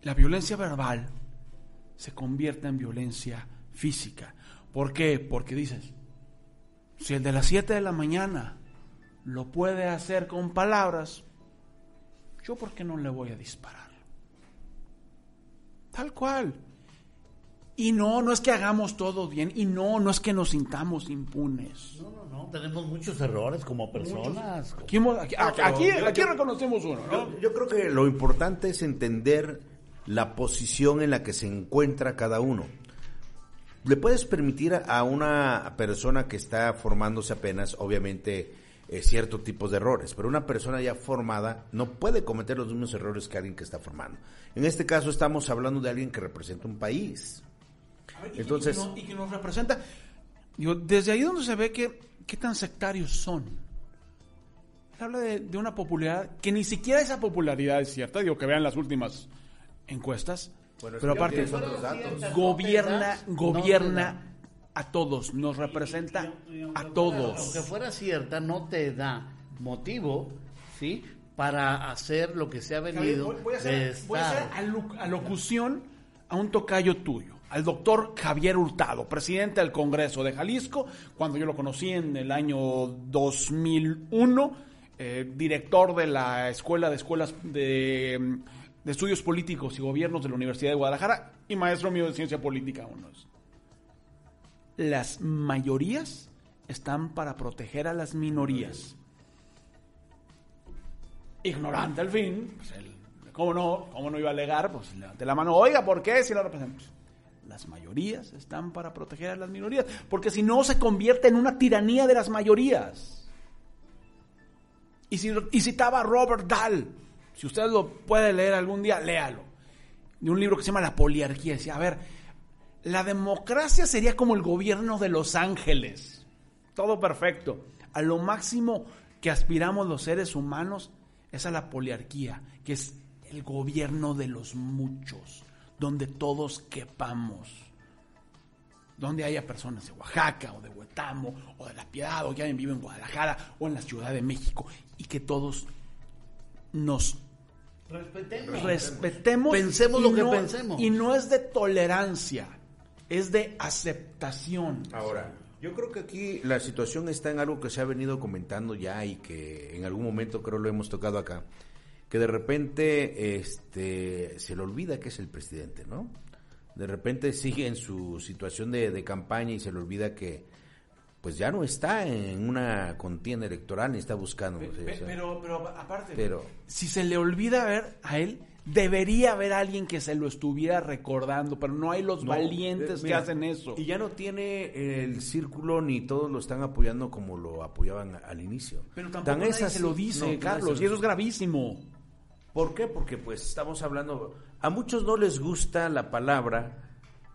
La violencia verbal se convierte en violencia física. ¿Por qué? Porque dices, si el de las 7 de la mañana lo puede hacer con palabras, ¿yo por qué no le voy a disparar? Tal cual. Y no, no es que hagamos todo bien. Y no, no es que nos sintamos impunes. no, no, no, tenemos muchos errores como personas. Aquí, aquí, aquí, aquí- aquí reconocemos uno, ¿no? Yo, yo creo que lo importante es entender la posición en la que se encuentra cada uno. Le puedes permitir a una persona que está formándose apenas, obviamente, eh, ciertos tipos de errores, pero una persona ya formada no puede cometer los mismos errores que alguien que está formando. En este caso estamos hablando de alguien que representa un país. Y que- Entonces- y que, nos, y que nos representa. Digo, desde ahí donde se ve que qué tan sectarios son. Él habla de, de una popularidad que ni siquiera esa popularidad es cierta. Digo, que vean las últimas encuestas. Bueno, pero aparte, tienes otros datos. gobierna, No a todos, nos representa Y- y- y a todos. fuera- aunque fuera cierta, no te da motivo, ¿sí? Para hacer lo que se ha venido Voy, voy a de hacer, voy a hacer estar. alu- alocución a un tocayo tuyo, al doctor Javier Hurtado, presidente del Congreso de Jalisco, cuando yo lo conocí en el año 2001, eh, director de la Escuela de Escuelas de, mm, de Estudios Políticos y Gobiernos de la Universidad de Guadalajara y maestro mío de Ciencia Política. Las mayorías están para proteger a las minorías ignorante al fin, pues él, ¿cómo no? ¿Cómo no iba a alegar? Pues levante la mano, oiga, ¿por qué si lo representan? Las mayorías están para proteger a las minorías, porque si no se convierte en una tiranía de las mayorías. Y, si, y citaba a Robert Dahl, si usted lo puede leer algún día, léalo, de un libro que se llama La Poliarquía, decía, a ver, la democracia sería como el gobierno de Los Ángeles, todo perfecto. A lo máximo que aspiramos los seres humanos es a la poliarquía, que es el gobierno de los muchos, donde todos quepamos. Donde haya personas de Oaxaca o de Huetamo o de La Piedad o que alguien vive en Guadalajara o en la Ciudad de México y que todos nos Respetemos. respetemos. Pensemos lo que no- pensemos. Y no es de tolerancia, es de aceptación. Ahora, yo creo que aquí la situación está en algo que se ha venido comentando ya y que en algún momento creo lo hemos tocado acá, que de repente este se le olvida que es el presidente, ¿no? De repente sigue en su situación de, de campaña y se le olvida que pues ya no está en una contienda electoral ni está buscando. o sea, Pe- Pero, pero aparte, Pero- si se le olvida ver a él, debería haber alguien que se lo estuviera recordando, pero no hay los No, valientes eh, que hacen eso. Y ya no tiene el círculo ni todos lo están apoyando como lo apoyaban al inicio. pero tampoco Tan nadie se lo dice, no, Carlos, y eso es gravísimo. ¿Por qué? Porque pues estamos hablando, a muchos no les gusta la palabra,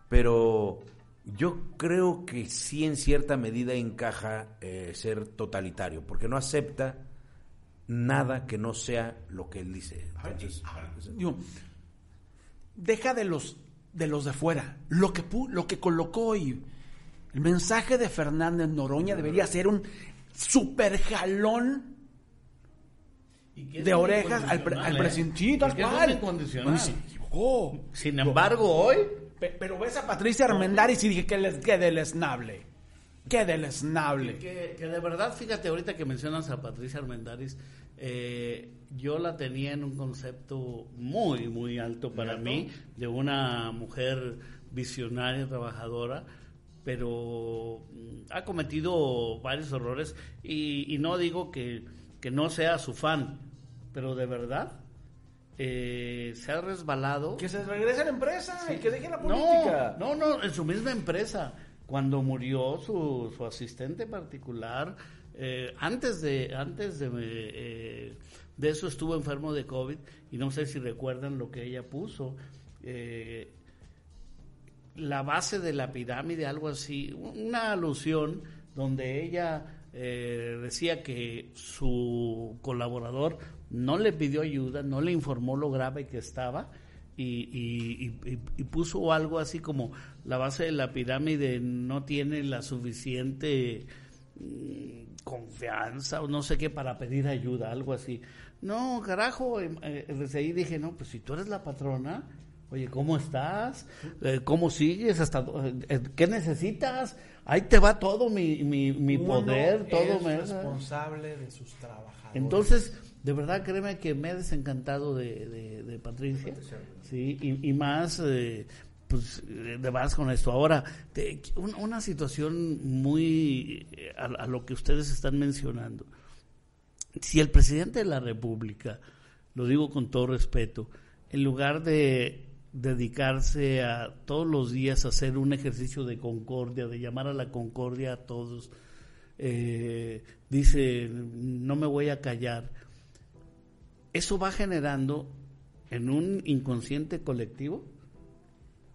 pero yo creo que sí en cierta medida encaja eh, ser totalitario, porque no acepta nada que no sea lo que él dice. Entonces, Digo, deja de los de los de fuera. Lo que, lo que colocó hoy, el mensaje de Fernández Noroña debería ser un super jalón de orejas al, pre- al presidente. Sí, tal. Porque es cual. un incondicional. No, se equivocó. Sin embargo, hoy Pe- Pero ves a Patricia Armendáriz y dije que, les, que deleznable. Qué deleznable. Que, que de verdad, fíjate, ahorita que mencionas a Patricia Armendáriz, eh, yo la tenía en un concepto muy, muy alto para mí, de una mujer visionaria, trabajadora, pero mm, ha cometido varios errores y, y no digo que, que no sea su fan, pero de verdad eh, se ha resbalado. Que se regrese a la empresa y que deje la política. no, no, en su misma empresa. Cuando murió su, su asistente particular, eh, antes de antes de, eh, de eso estuvo enfermo de COVID y no sé si recuerdan lo que ella puso. eh, la base de la pirámide, algo así, una alusión donde ella eh, decía que su colaborador no le pidió ayuda, no le informó lo grave que estaba y, y- y- y- puso algo así como la base de la pirámide no tiene la suficiente mm, confianza o no sé qué para pedir ayuda, algo así. No, carajo, eh, eh, desde ahí dije, no, pues si tú eres la patrona, oye, ¿cómo estás? Eh, ¿Cómo sigues? ¿Hasta, eh, ¿Qué necesitas? Ahí te va todo mi, mi, mi poder, todo me... responsable de sus trabajadores. Entonces, de verdad, créeme que me he desencantado de, de- de Patricia. Sí, y, y más, eh, pues, eh, de más con esto. Ahora, te- un- una situación muy eh, a, a lo que ustedes están mencionando. Si el presidente de la República, lo digo con todo respeto, en lugar de dedicarse a todos los días a hacer un ejercicio de concordia, de llamar a la concordia a todos, eh, dice, no me voy a callar, eso va generando en un inconsciente colectivo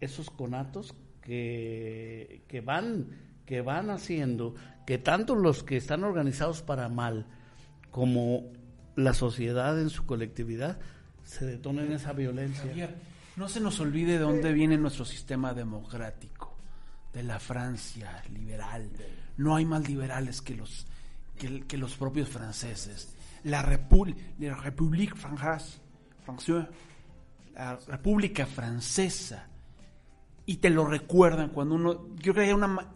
esos conatos que, que van que van haciendo que tanto los que están organizados para mal como la sociedad en su colectividad se detonen esa violencia. No se nos olvide de dónde viene nuestro sistema democrático, de la Francia liberal. No hay más liberales que los, que, los propios franceses. La, Repu- la République Française, la República Francesa, y te lo recuerdan cuando uno, yo creo que hay una,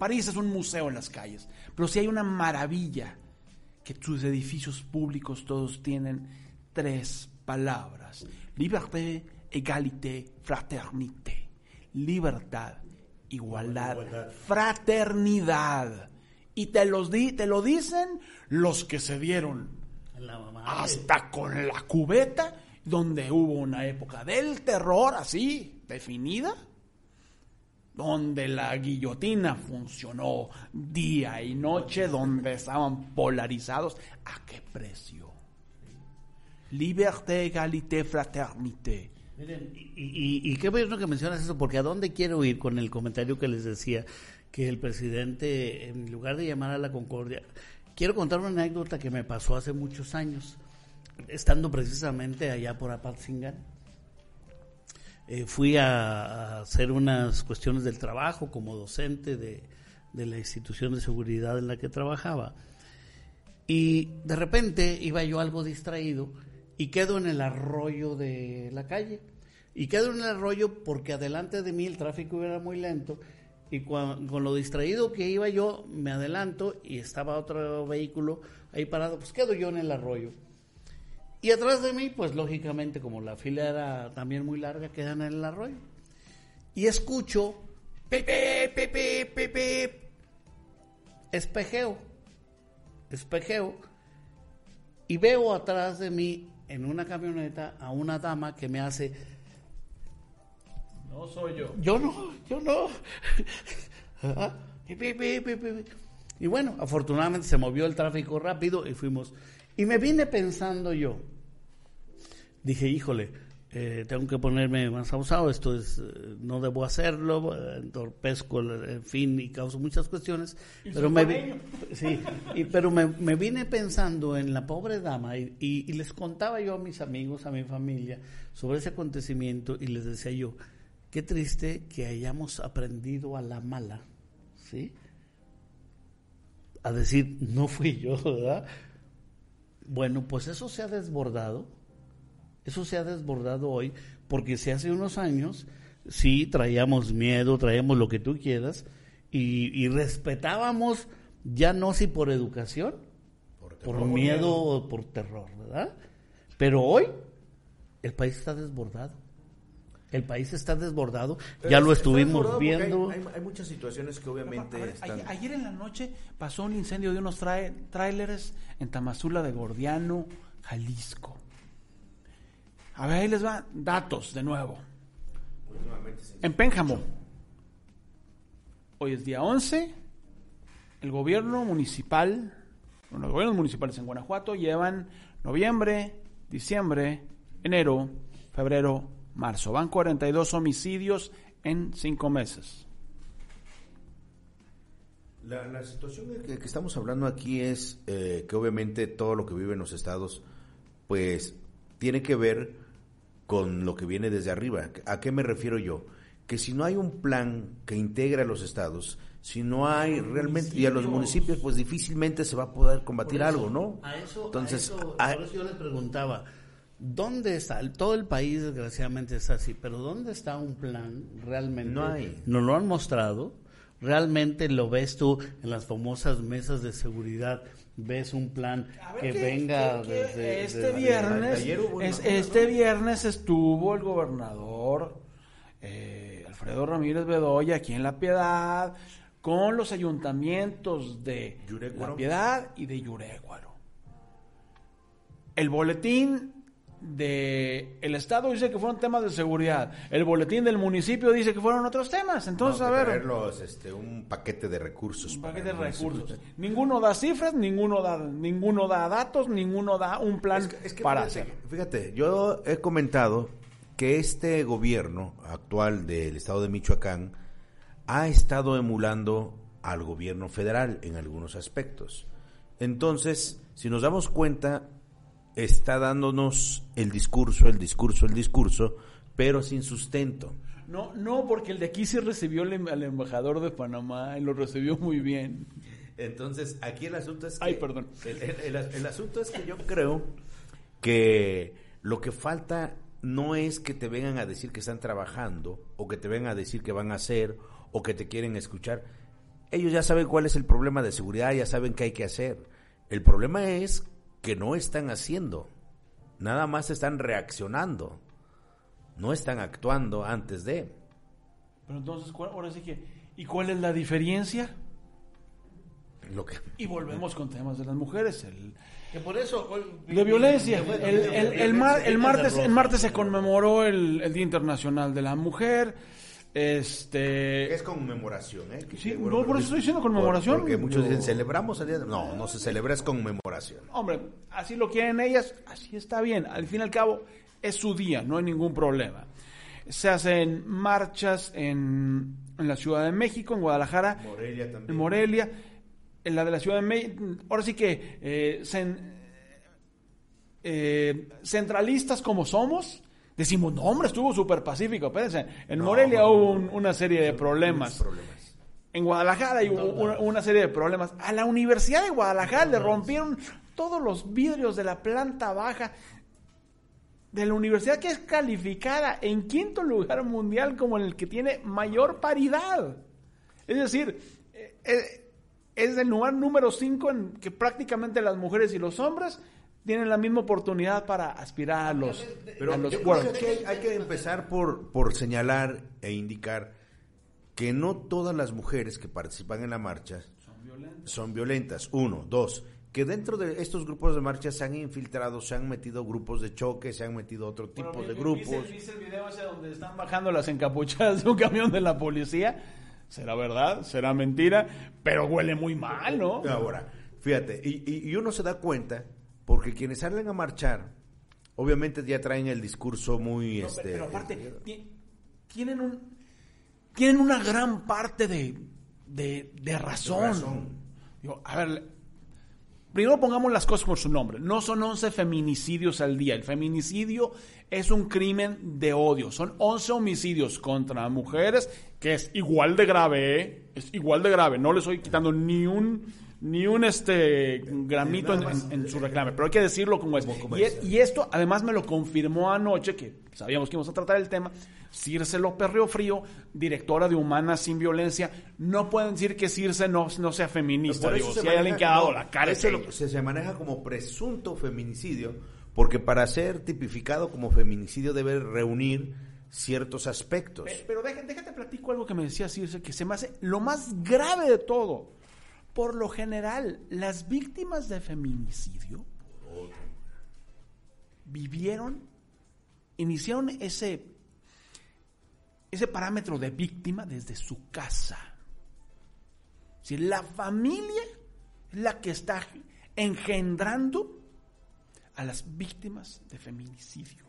París es un museo en las calles, pero si hay una maravilla que sus edificios públicos todos tienen tres palabras. Liberté, égalité, fraternité. Libertad, igualdad, fraternidad. Y te, los di, te lo dicen los que se dieron La mamá. hasta con la cubeta, donde hubo una época del terror así, definida, donde la guillotina funcionó día y noche, donde estaban polarizados. ¿A qué precio? Liberté, égalité, fraternité. Miren, y, y- qué bueno que mencionas eso, porque a dónde quiero ir con el comentario que les decía, que el presidente, en lugar de llamar a la concordia, quiero contar una anécdota que me pasó hace muchos años, estando precisamente allá por Apatzingán. Eh, fui a, a hacer unas cuestiones del trabajo como docente de, de la institución de seguridad en la que trabajaba. Y de repente iba yo algo distraído y quedo en el arroyo de la calle. Y quedo en el arroyo porque adelante de mí el tráfico era muy lento y con lo distraído que iba yo me adelanto y estaba otro vehículo ahí parado, pues quedo yo en el arroyo. Y atrás de mí, pues lógicamente como la fila era también muy larga, quedan en el arroyo. Y escucho, pepe, pepe, pepe, espejeo espejeo y veo atrás de mí en una camioneta a una dama que me hace No soy yo. yo no, yo no. (laughs) Ah. Y bueno, afortunadamente se movió el tráfico rápido y fuimos. Y me vine pensando yo, dije, híjole, eh, tengo que ponerme más abusado, esto es, eh, no debo hacerlo, eh, entorpezco, en fin, y causo muchas cuestiones. Pero me, vi- (laughs) sí, y, pero me, me vine pensando en la pobre dama y, y- y les contaba yo a mis amigos, a mi familia, sobre ese acontecimiento y les decía yo, qué triste que hayamos aprendido a la mala, ¿sí? A decir, no fui yo, ¿verdad? Bueno, pues eso se ha desbordado eso se ha desbordado hoy porque si hace unos años sí traíamos miedo, traíamos lo que tú quieras y, y respetábamos ya no si por educación, por, miedo o por terror, ¿verdad? Pero hoy el país está desbordado. El país está desbordado, ya lo estuvimos viendo. Hay, hay- hay muchas situaciones que obviamente ver, están... ayer, ayer en la noche pasó un incendio de unos trae- tráileres en Tamazula de Gordiano, Jalisco. A ver, ahí les va datos de nuevo. En Pénjamo, hoy es día 11, el gobierno municipal, bueno, los gobiernos municipales en Guanajuato llevan noviembre, diciembre, enero, febrero, marzo. Van 42 homicidios en cinco meses. La, la situación que, que estamos hablando aquí es eh, que obviamente todo lo que viven los estados, pues tiene que ver con lo que viene desde arriba. ¿A qué me refiero yo? Que si no hay un plan que integre a los estados, si no hay realmente, y a los municipios, pues difícilmente se va a poder combatir eso, algo, ¿no? A eso, Entonces, a eso- a- por eso yo les preguntaba, ¿dónde está? Todo el país desgraciadamente está así, pero ¿dónde está un plan realmente? No hay. Nos lo han mostrado, realmente lo ves tú en las famosas mesas de seguridad, ves un plan que ¿qué- venga desde... este desde- viernes ayer es- este viernes estuvo el gobernador eh, Alfredo Ramírez Bedoya aquí en La Piedad con los ayuntamientos de. La Piedad y de Yurécuaro. El boletín de el estado dice que fueron temas de seguridad. El boletín del municipio dice que fueron otros temas. Entonces, no, a ver, traerlos, este, un paquete de recursos. un paquete de municipio. recursos. Ninguno da cifras, ninguno da, ninguno da datos, ninguno da un plan Es que- es que para fíjate, hacer. Fíjate, yo he comentado que este gobierno actual del estado de Michoacán ha estado emulando al gobierno federal en algunos aspectos. Entonces, si nos damos cuenta, está dándonos el discurso, el discurso, el discurso, pero sin sustento. No, no, porque el de aquí sí recibió al, em- al embajador de Panamá y lo recibió muy bien. Entonces, aquí el asunto es que... Ay, perdón. El, el- el- el asunto es que yo creo que lo que falta no es que te vengan a decir que están trabajando o que te vengan a decir que van a hacer o que te quieren escuchar. Ellos ya saben cuál es el problema de seguridad, ya saben qué hay que hacer. El problema es que no están haciendo. Nada más están reaccionando. No están actuando antes de. Pero entonces, ¿cuál- ahora sí que, ¿y cuál es la diferencia? Lo que Y volvemos con temas de las mujeres. El, Que por eso... de violencia. El, el- el mar- el martes, el martes se conmemoró el, el Día Internacional de la Mujer. Este. Es conmemoración, ¿eh? Que- Sí, no, por eso estoy diciendo conmemoración. Porque muchos dicen, celebramos el día. de-". No, no se celebra, es conmemoración. Hombre, así lo quieren ellas, así está bien. Al fin y al cabo, es su día, no hay ningún problema. Se hacen marchas en, en la Ciudad de México, en Guadalajara, Morelia también. en Morelia, en la de la Ciudad de México. Ahora sí que eh, eh, centralistas como somos, decimos, no, hombre, estuvo súper pacífico. Espérense, en No, Morelia no, hubo un- una serie de problemas. En Guadalajara hay una, una serie de problemas. A la Universidad de Guadalajara le rompieron todos los vidrios de la planta baja de la universidad que es calificada en quinto lugar mundial como el que tiene mayor paridad. Es decir, eh, eh, es el lugar número 5 en que prácticamente las mujeres y los hombres tienen la misma oportunidad para aspirar a los, Pero a los yo creo que hay, hay que empezar por, por señalar e indicar que no todas las mujeres que participan en la marcha son violentas. Uno. Dos. Que dentro de estos grupos de marcha se han infiltrado, se han metido grupos de choque, se han metido otro tipo Bueno, de ¿viste- grupos. ¿Viste el video ese donde están bajando las encapuchadas de un camión de la policía? ¿Será verdad? ¿Será mentira? Pero huele muy mal, ¿no? Ahora, fíjate, y, y- y uno se da cuenta porque quienes salen a marchar obviamente ya traen el discurso muy... No, este, pero aparte, ti- tienen, un, tienen una gran parte de, de, de razón. razón. Digo, a ver, primero pongamos las cosas por su nombre. No son 11 feminicidios al día. El feminicidio es un crimen de odio. Son 11 homicidios contra mujeres, que es igual de grave, ¿eh? Es igual de grave. No le estoy quitando ni un ni un este gramito en, en- en su reclame, pero hay que decirlo como es. Como Y, es. y esto además me lo confirmó anoche, que sabíamos que íbamos a tratar el tema, Circe López Río Frío, directora de Humanas sin Violencia. No pueden decir que Circe no, no sea feminista. Digo, se si hay alguien que ha dado no, la cara es lo- se, se maneja como presunto feminicidio, porque para ser tipificado como feminicidio debe reunir ciertos aspectos. Pe- Pero déjate, déjate platico algo que me decía Circe, que se me hace lo más grave de todo. Por lo general, las víctimas de feminicidio vivieron, iniciaron ese, ese parámetro de víctima desde su casa. Si la familia es la que está engendrando a las víctimas de feminicidio.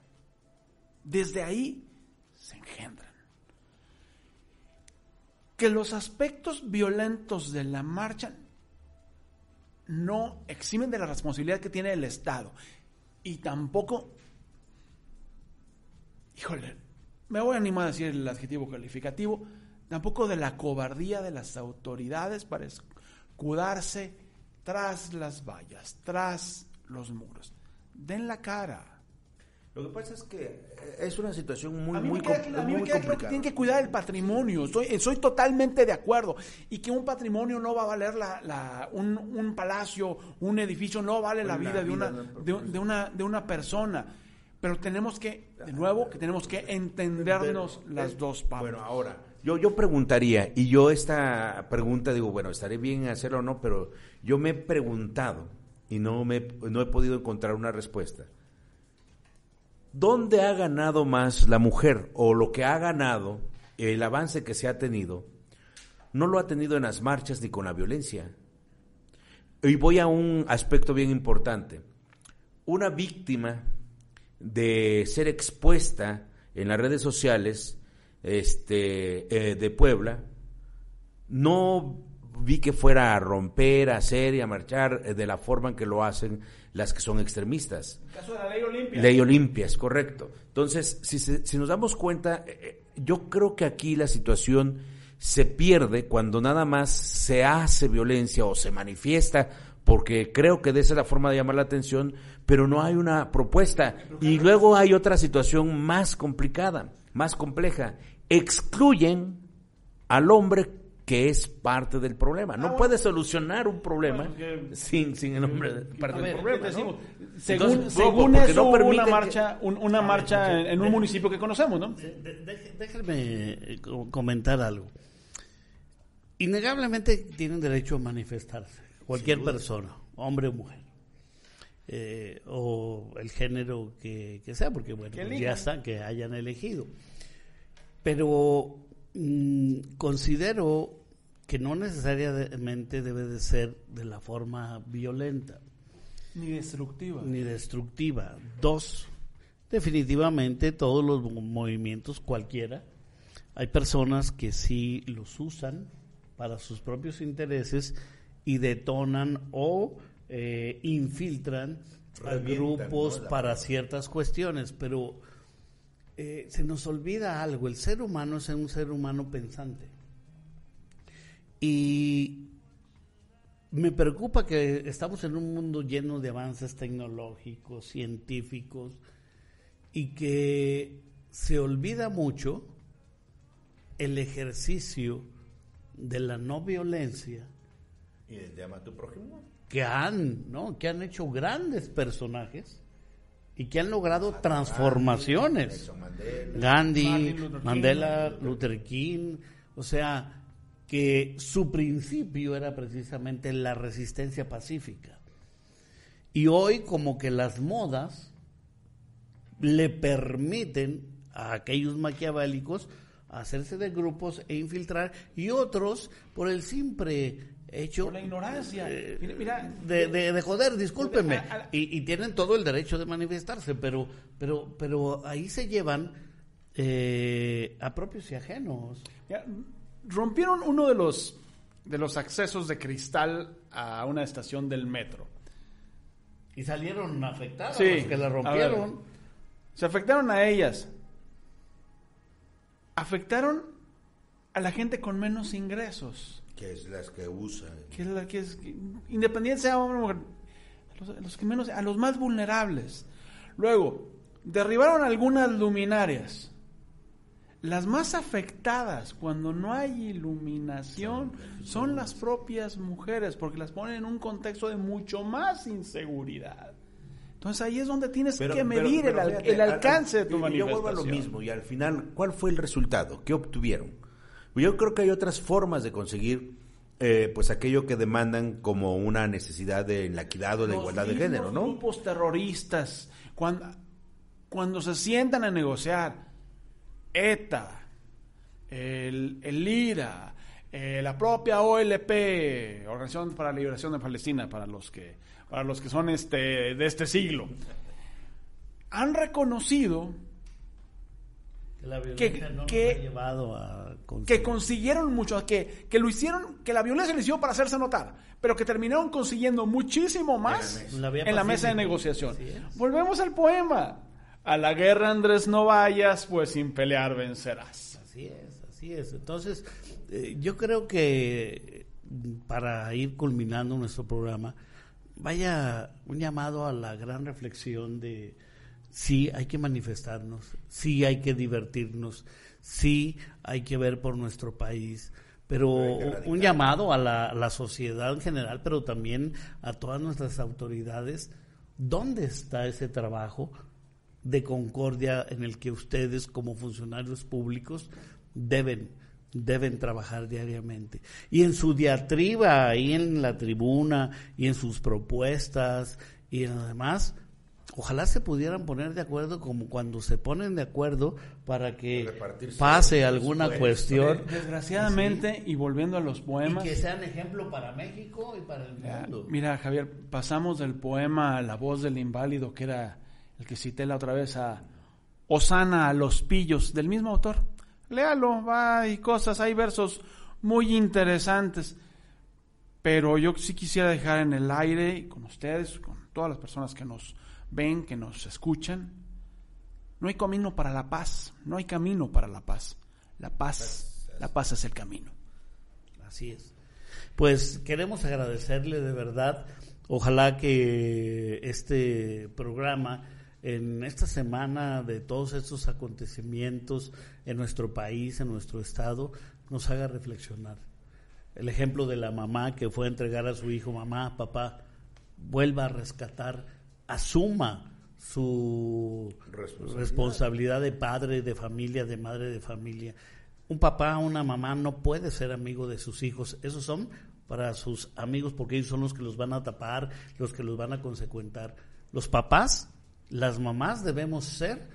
Desde ahí se engendran. Que los aspectos violentos de la marcha no eximen de la responsabilidad que tiene el Estado. Y tampoco, híjole, me voy a animar a decir el adjetivo calificativo, tampoco de la cobardía de las autoridades para escudarse tras las vallas, tras los muros. Den la cara. Lo que pasa es que eh, es una situación muy, muy, queda, muy claro que complicada. tienen que cuidar el patrimonio. Estoy, estoy totalmente de acuerdo. Y que un patrimonio no va a valer la, la- un, un palacio, un edificio, no vale la La vida, de, vida una, de una de, un- de una, de una persona. Pero tenemos que, de nuevo, que tenemos que entendernos las Eh, dos partes. Bueno, ahora, yo, yo preguntaría, y yo esta pregunta digo, bueno, estaré bien hacerlo o no, pero yo me he preguntado y no, me, no he podido encontrar una respuesta. ¿Dónde ha ganado más la mujer o lo que ha ganado, el avance que se ha tenido, no lo ha tenido en las marchas ni con la violencia? Y voy a un aspecto bien importante. Una víctima de ser expuesta en las redes sociales este, eh, de Puebla, no vi que fuera a romper, a hacer y a marchar eh, de la forma en que lo hacen las que son extremistas. el caso de la ley Olimpia. Ley Olimpia, es correcto. Entonces, si, nos damos cuenta, eh, eh, yo creo que aquí la situación se pierde cuando nada más se hace violencia o se manifiesta, porque creo que de esa es la forma de llamar la atención, pero no hay una propuesta. Y luego hay otra situación más complicada, más compleja. Excluyen al hombre que es parte del problema. No puede solucionar un problema Ah, Bueno, que- sin, sin el hombre de- parte A del problema. ¿qué ¿no? decimos? Según, Entonces, no, según eso, no hubo una que- marcha, un- una marcha en, en un municipio que conocemos, ¿no? Déjenme eh, co- comentar algo. Innegablemente tienen derecho a manifestarse, cualquier persona, hombre o mujer, Eh, o el género que, que sea, porque bueno, pues ya elijan. está, que hayan elegido. Pero mm, considero que no necesariamente debe de ser de la forma violenta Ni destructiva. ni destructiva. Dos, definitivamente todos los mo- movimientos, cualquiera, hay personas que sí los usan para sus propios intereses y detonan o eh, infiltran a grupos para ciertas cuestiones, pero eh, se nos olvida algo, el ser humano es un ser humano pensante. Y me preocupa que estamos en un mundo lleno de avances tecnológicos, científicos, y que se olvida mucho el ejercicio de la no violencia ¿Y ama a tu prójimo? que han, ¿no? que han hecho grandes personajes y que han logrado transformaciones. Gandhi, King. Mandela, Luther King, o sea, que su principio era precisamente la resistencia pacífica. Y hoy como que las modas le permiten a aquellos maquiavélicos hacerse de grupos e infiltrar y otros por el simple hecho Por la ignorancia. eh, Mira, mira, de, de, de joder, discúlpenme. A- a- Y, y tienen todo el derecho de manifestarse, pero, pero, pero ahí se llevan eh, a propios y ajenos. Ya, rompieron uno de los de los accesos de cristal a una estación del metro. Y salieron afectados Sí, los que la rompieron. Se afectaron a ellas. Afectaron a la gente con menos ingresos. Que es las que usan. Que es la que es que- independiente sea hombre o mujer. A los, a los que menos, a los más vulnerables. Luego, derribaron algunas luminarias. Las más afectadas cuando no hay iluminación son las propias mujeres, porque las ponen en un contexto de mucho más inseguridad. Entonces ahí es donde tienes que medir el, al- fíjate, el alcance de tu manifestación. Yo vuelvo a lo mismo y al final, ¿cuál fue el resultado? ¿Qué obtuvieron? Yo creo que hay otras formas de conseguir eh, pues aquello que demandan como una necesidad de la equidad o la igualdad de género, ¿no? grupos terroristas, cuando, cuando se sientan a negociar, ETA, el, el IRA, eh, la propia OLP, Organización para la Liberación de Palestina, para los que, para los que son este, de este siglo, han reconocido la violencia violencia no que- ha llevado a que consiguieron mucho, que, que lo hicieron, que la violencia lo hicieron para hacerse notar, pero que terminaron consiguiendo muchísimo más En la vía en la mesa de negociación. Volvemos al poema. A la guerra, Andrés, no vayas, pues sin pelear vencerás. Así es, así es. Entonces, eh, yo creo que para ir culminando nuestro programa, vaya un llamado a la gran reflexión de sí hay que manifestarnos, sí hay que divertirnos, sí hay que ver por nuestro país, pero un llamado a la, a la sociedad en general, pero también a todas nuestras autoridades, ¿dónde está ese trabajo? de concordia en el que ustedes como funcionarios públicos deben deben trabajar diariamente y en su diatriba ahí en la tribuna y en sus propuestas y en lo demás ojalá se pudieran poner de acuerdo como cuando se ponen de acuerdo para que pase alguna cuestión. Desgraciadamente, y volviendo a los y poemas, que sean ejemplo para México y para el Ya, mundo. Mira, Javier, pasamos del poema La voz del inválido, que era el que cité la otra vez, a Osana a los pillos, del mismo autor. Léalo, va, hay cosas, hay versos muy interesantes. Pero yo sí quisiera dejar en el aire, y con ustedes, con todas las personas que nos ven, que nos escuchan, no hay camino para la paz, no hay camino para la paz. La paz, la paz es el camino. Así es. Pues queremos agradecerle de verdad. Ojalá que este programa, en esta semana de todos estos acontecimientos en nuestro país, en nuestro estado, nos haga reflexionar. El ejemplo de la mamá que fue a entregar a su hijo, mamá, papá, vuelva a rescatar, asuma su Responsabilidad. responsabilidad de padre, de familia, de madre de familia. Un papá, una mamá no puede ser amigo de sus hijos. Esos son para sus amigos porque ellos son los que los van a tapar, los que los van a consecuentar. Los papás, las mamás debemos ser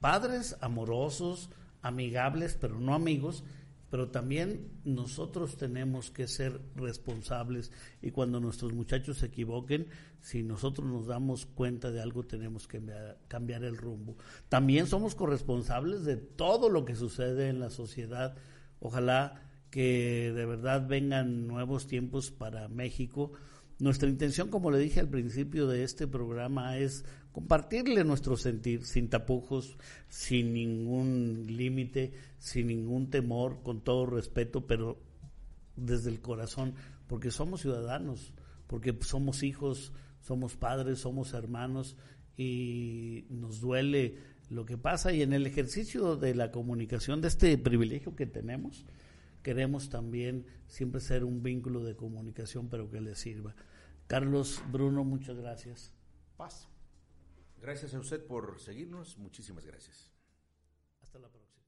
padres amorosos, amigables, pero no amigos, pero también nosotros tenemos que ser responsables y cuando nuestros muchachos se equivoquen, si nosotros nos damos cuenta de algo, tenemos que cambiar, el rumbo. También somos corresponsables de todo lo que sucede en la sociedad. Ojalá que de verdad vengan nuevos tiempos para México. Nuestra intención, como le dije al principio de este programa, es compartirle nuestro sentir sin tapujos, sin ningún límite, sin ningún temor, con todo respeto, pero desde el corazón, porque somos ciudadanos, porque somos hijos, somos padres, somos hermanos y nos duele lo que pasa y en el ejercicio de la comunicación, de este privilegio que tenemos, queremos también siempre ser un vínculo de comunicación, pero que le sirva. Carlos, Bruno, muchas gracias. Paz. Gracias a usted por seguirnos. Muchísimas gracias. Hasta la próxima.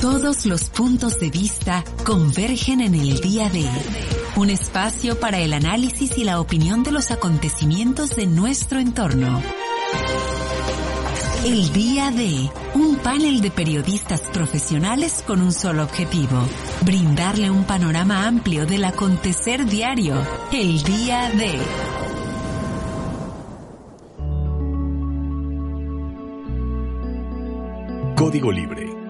Todos los puntos de vista convergen en el día de un espacio para el análisis y la opinión de los acontecimientos de nuestro entorno. El día de un panel de periodistas profesionales con un solo objetivo, brindarle un panorama amplio del acontecer diario. El día de... Código Libre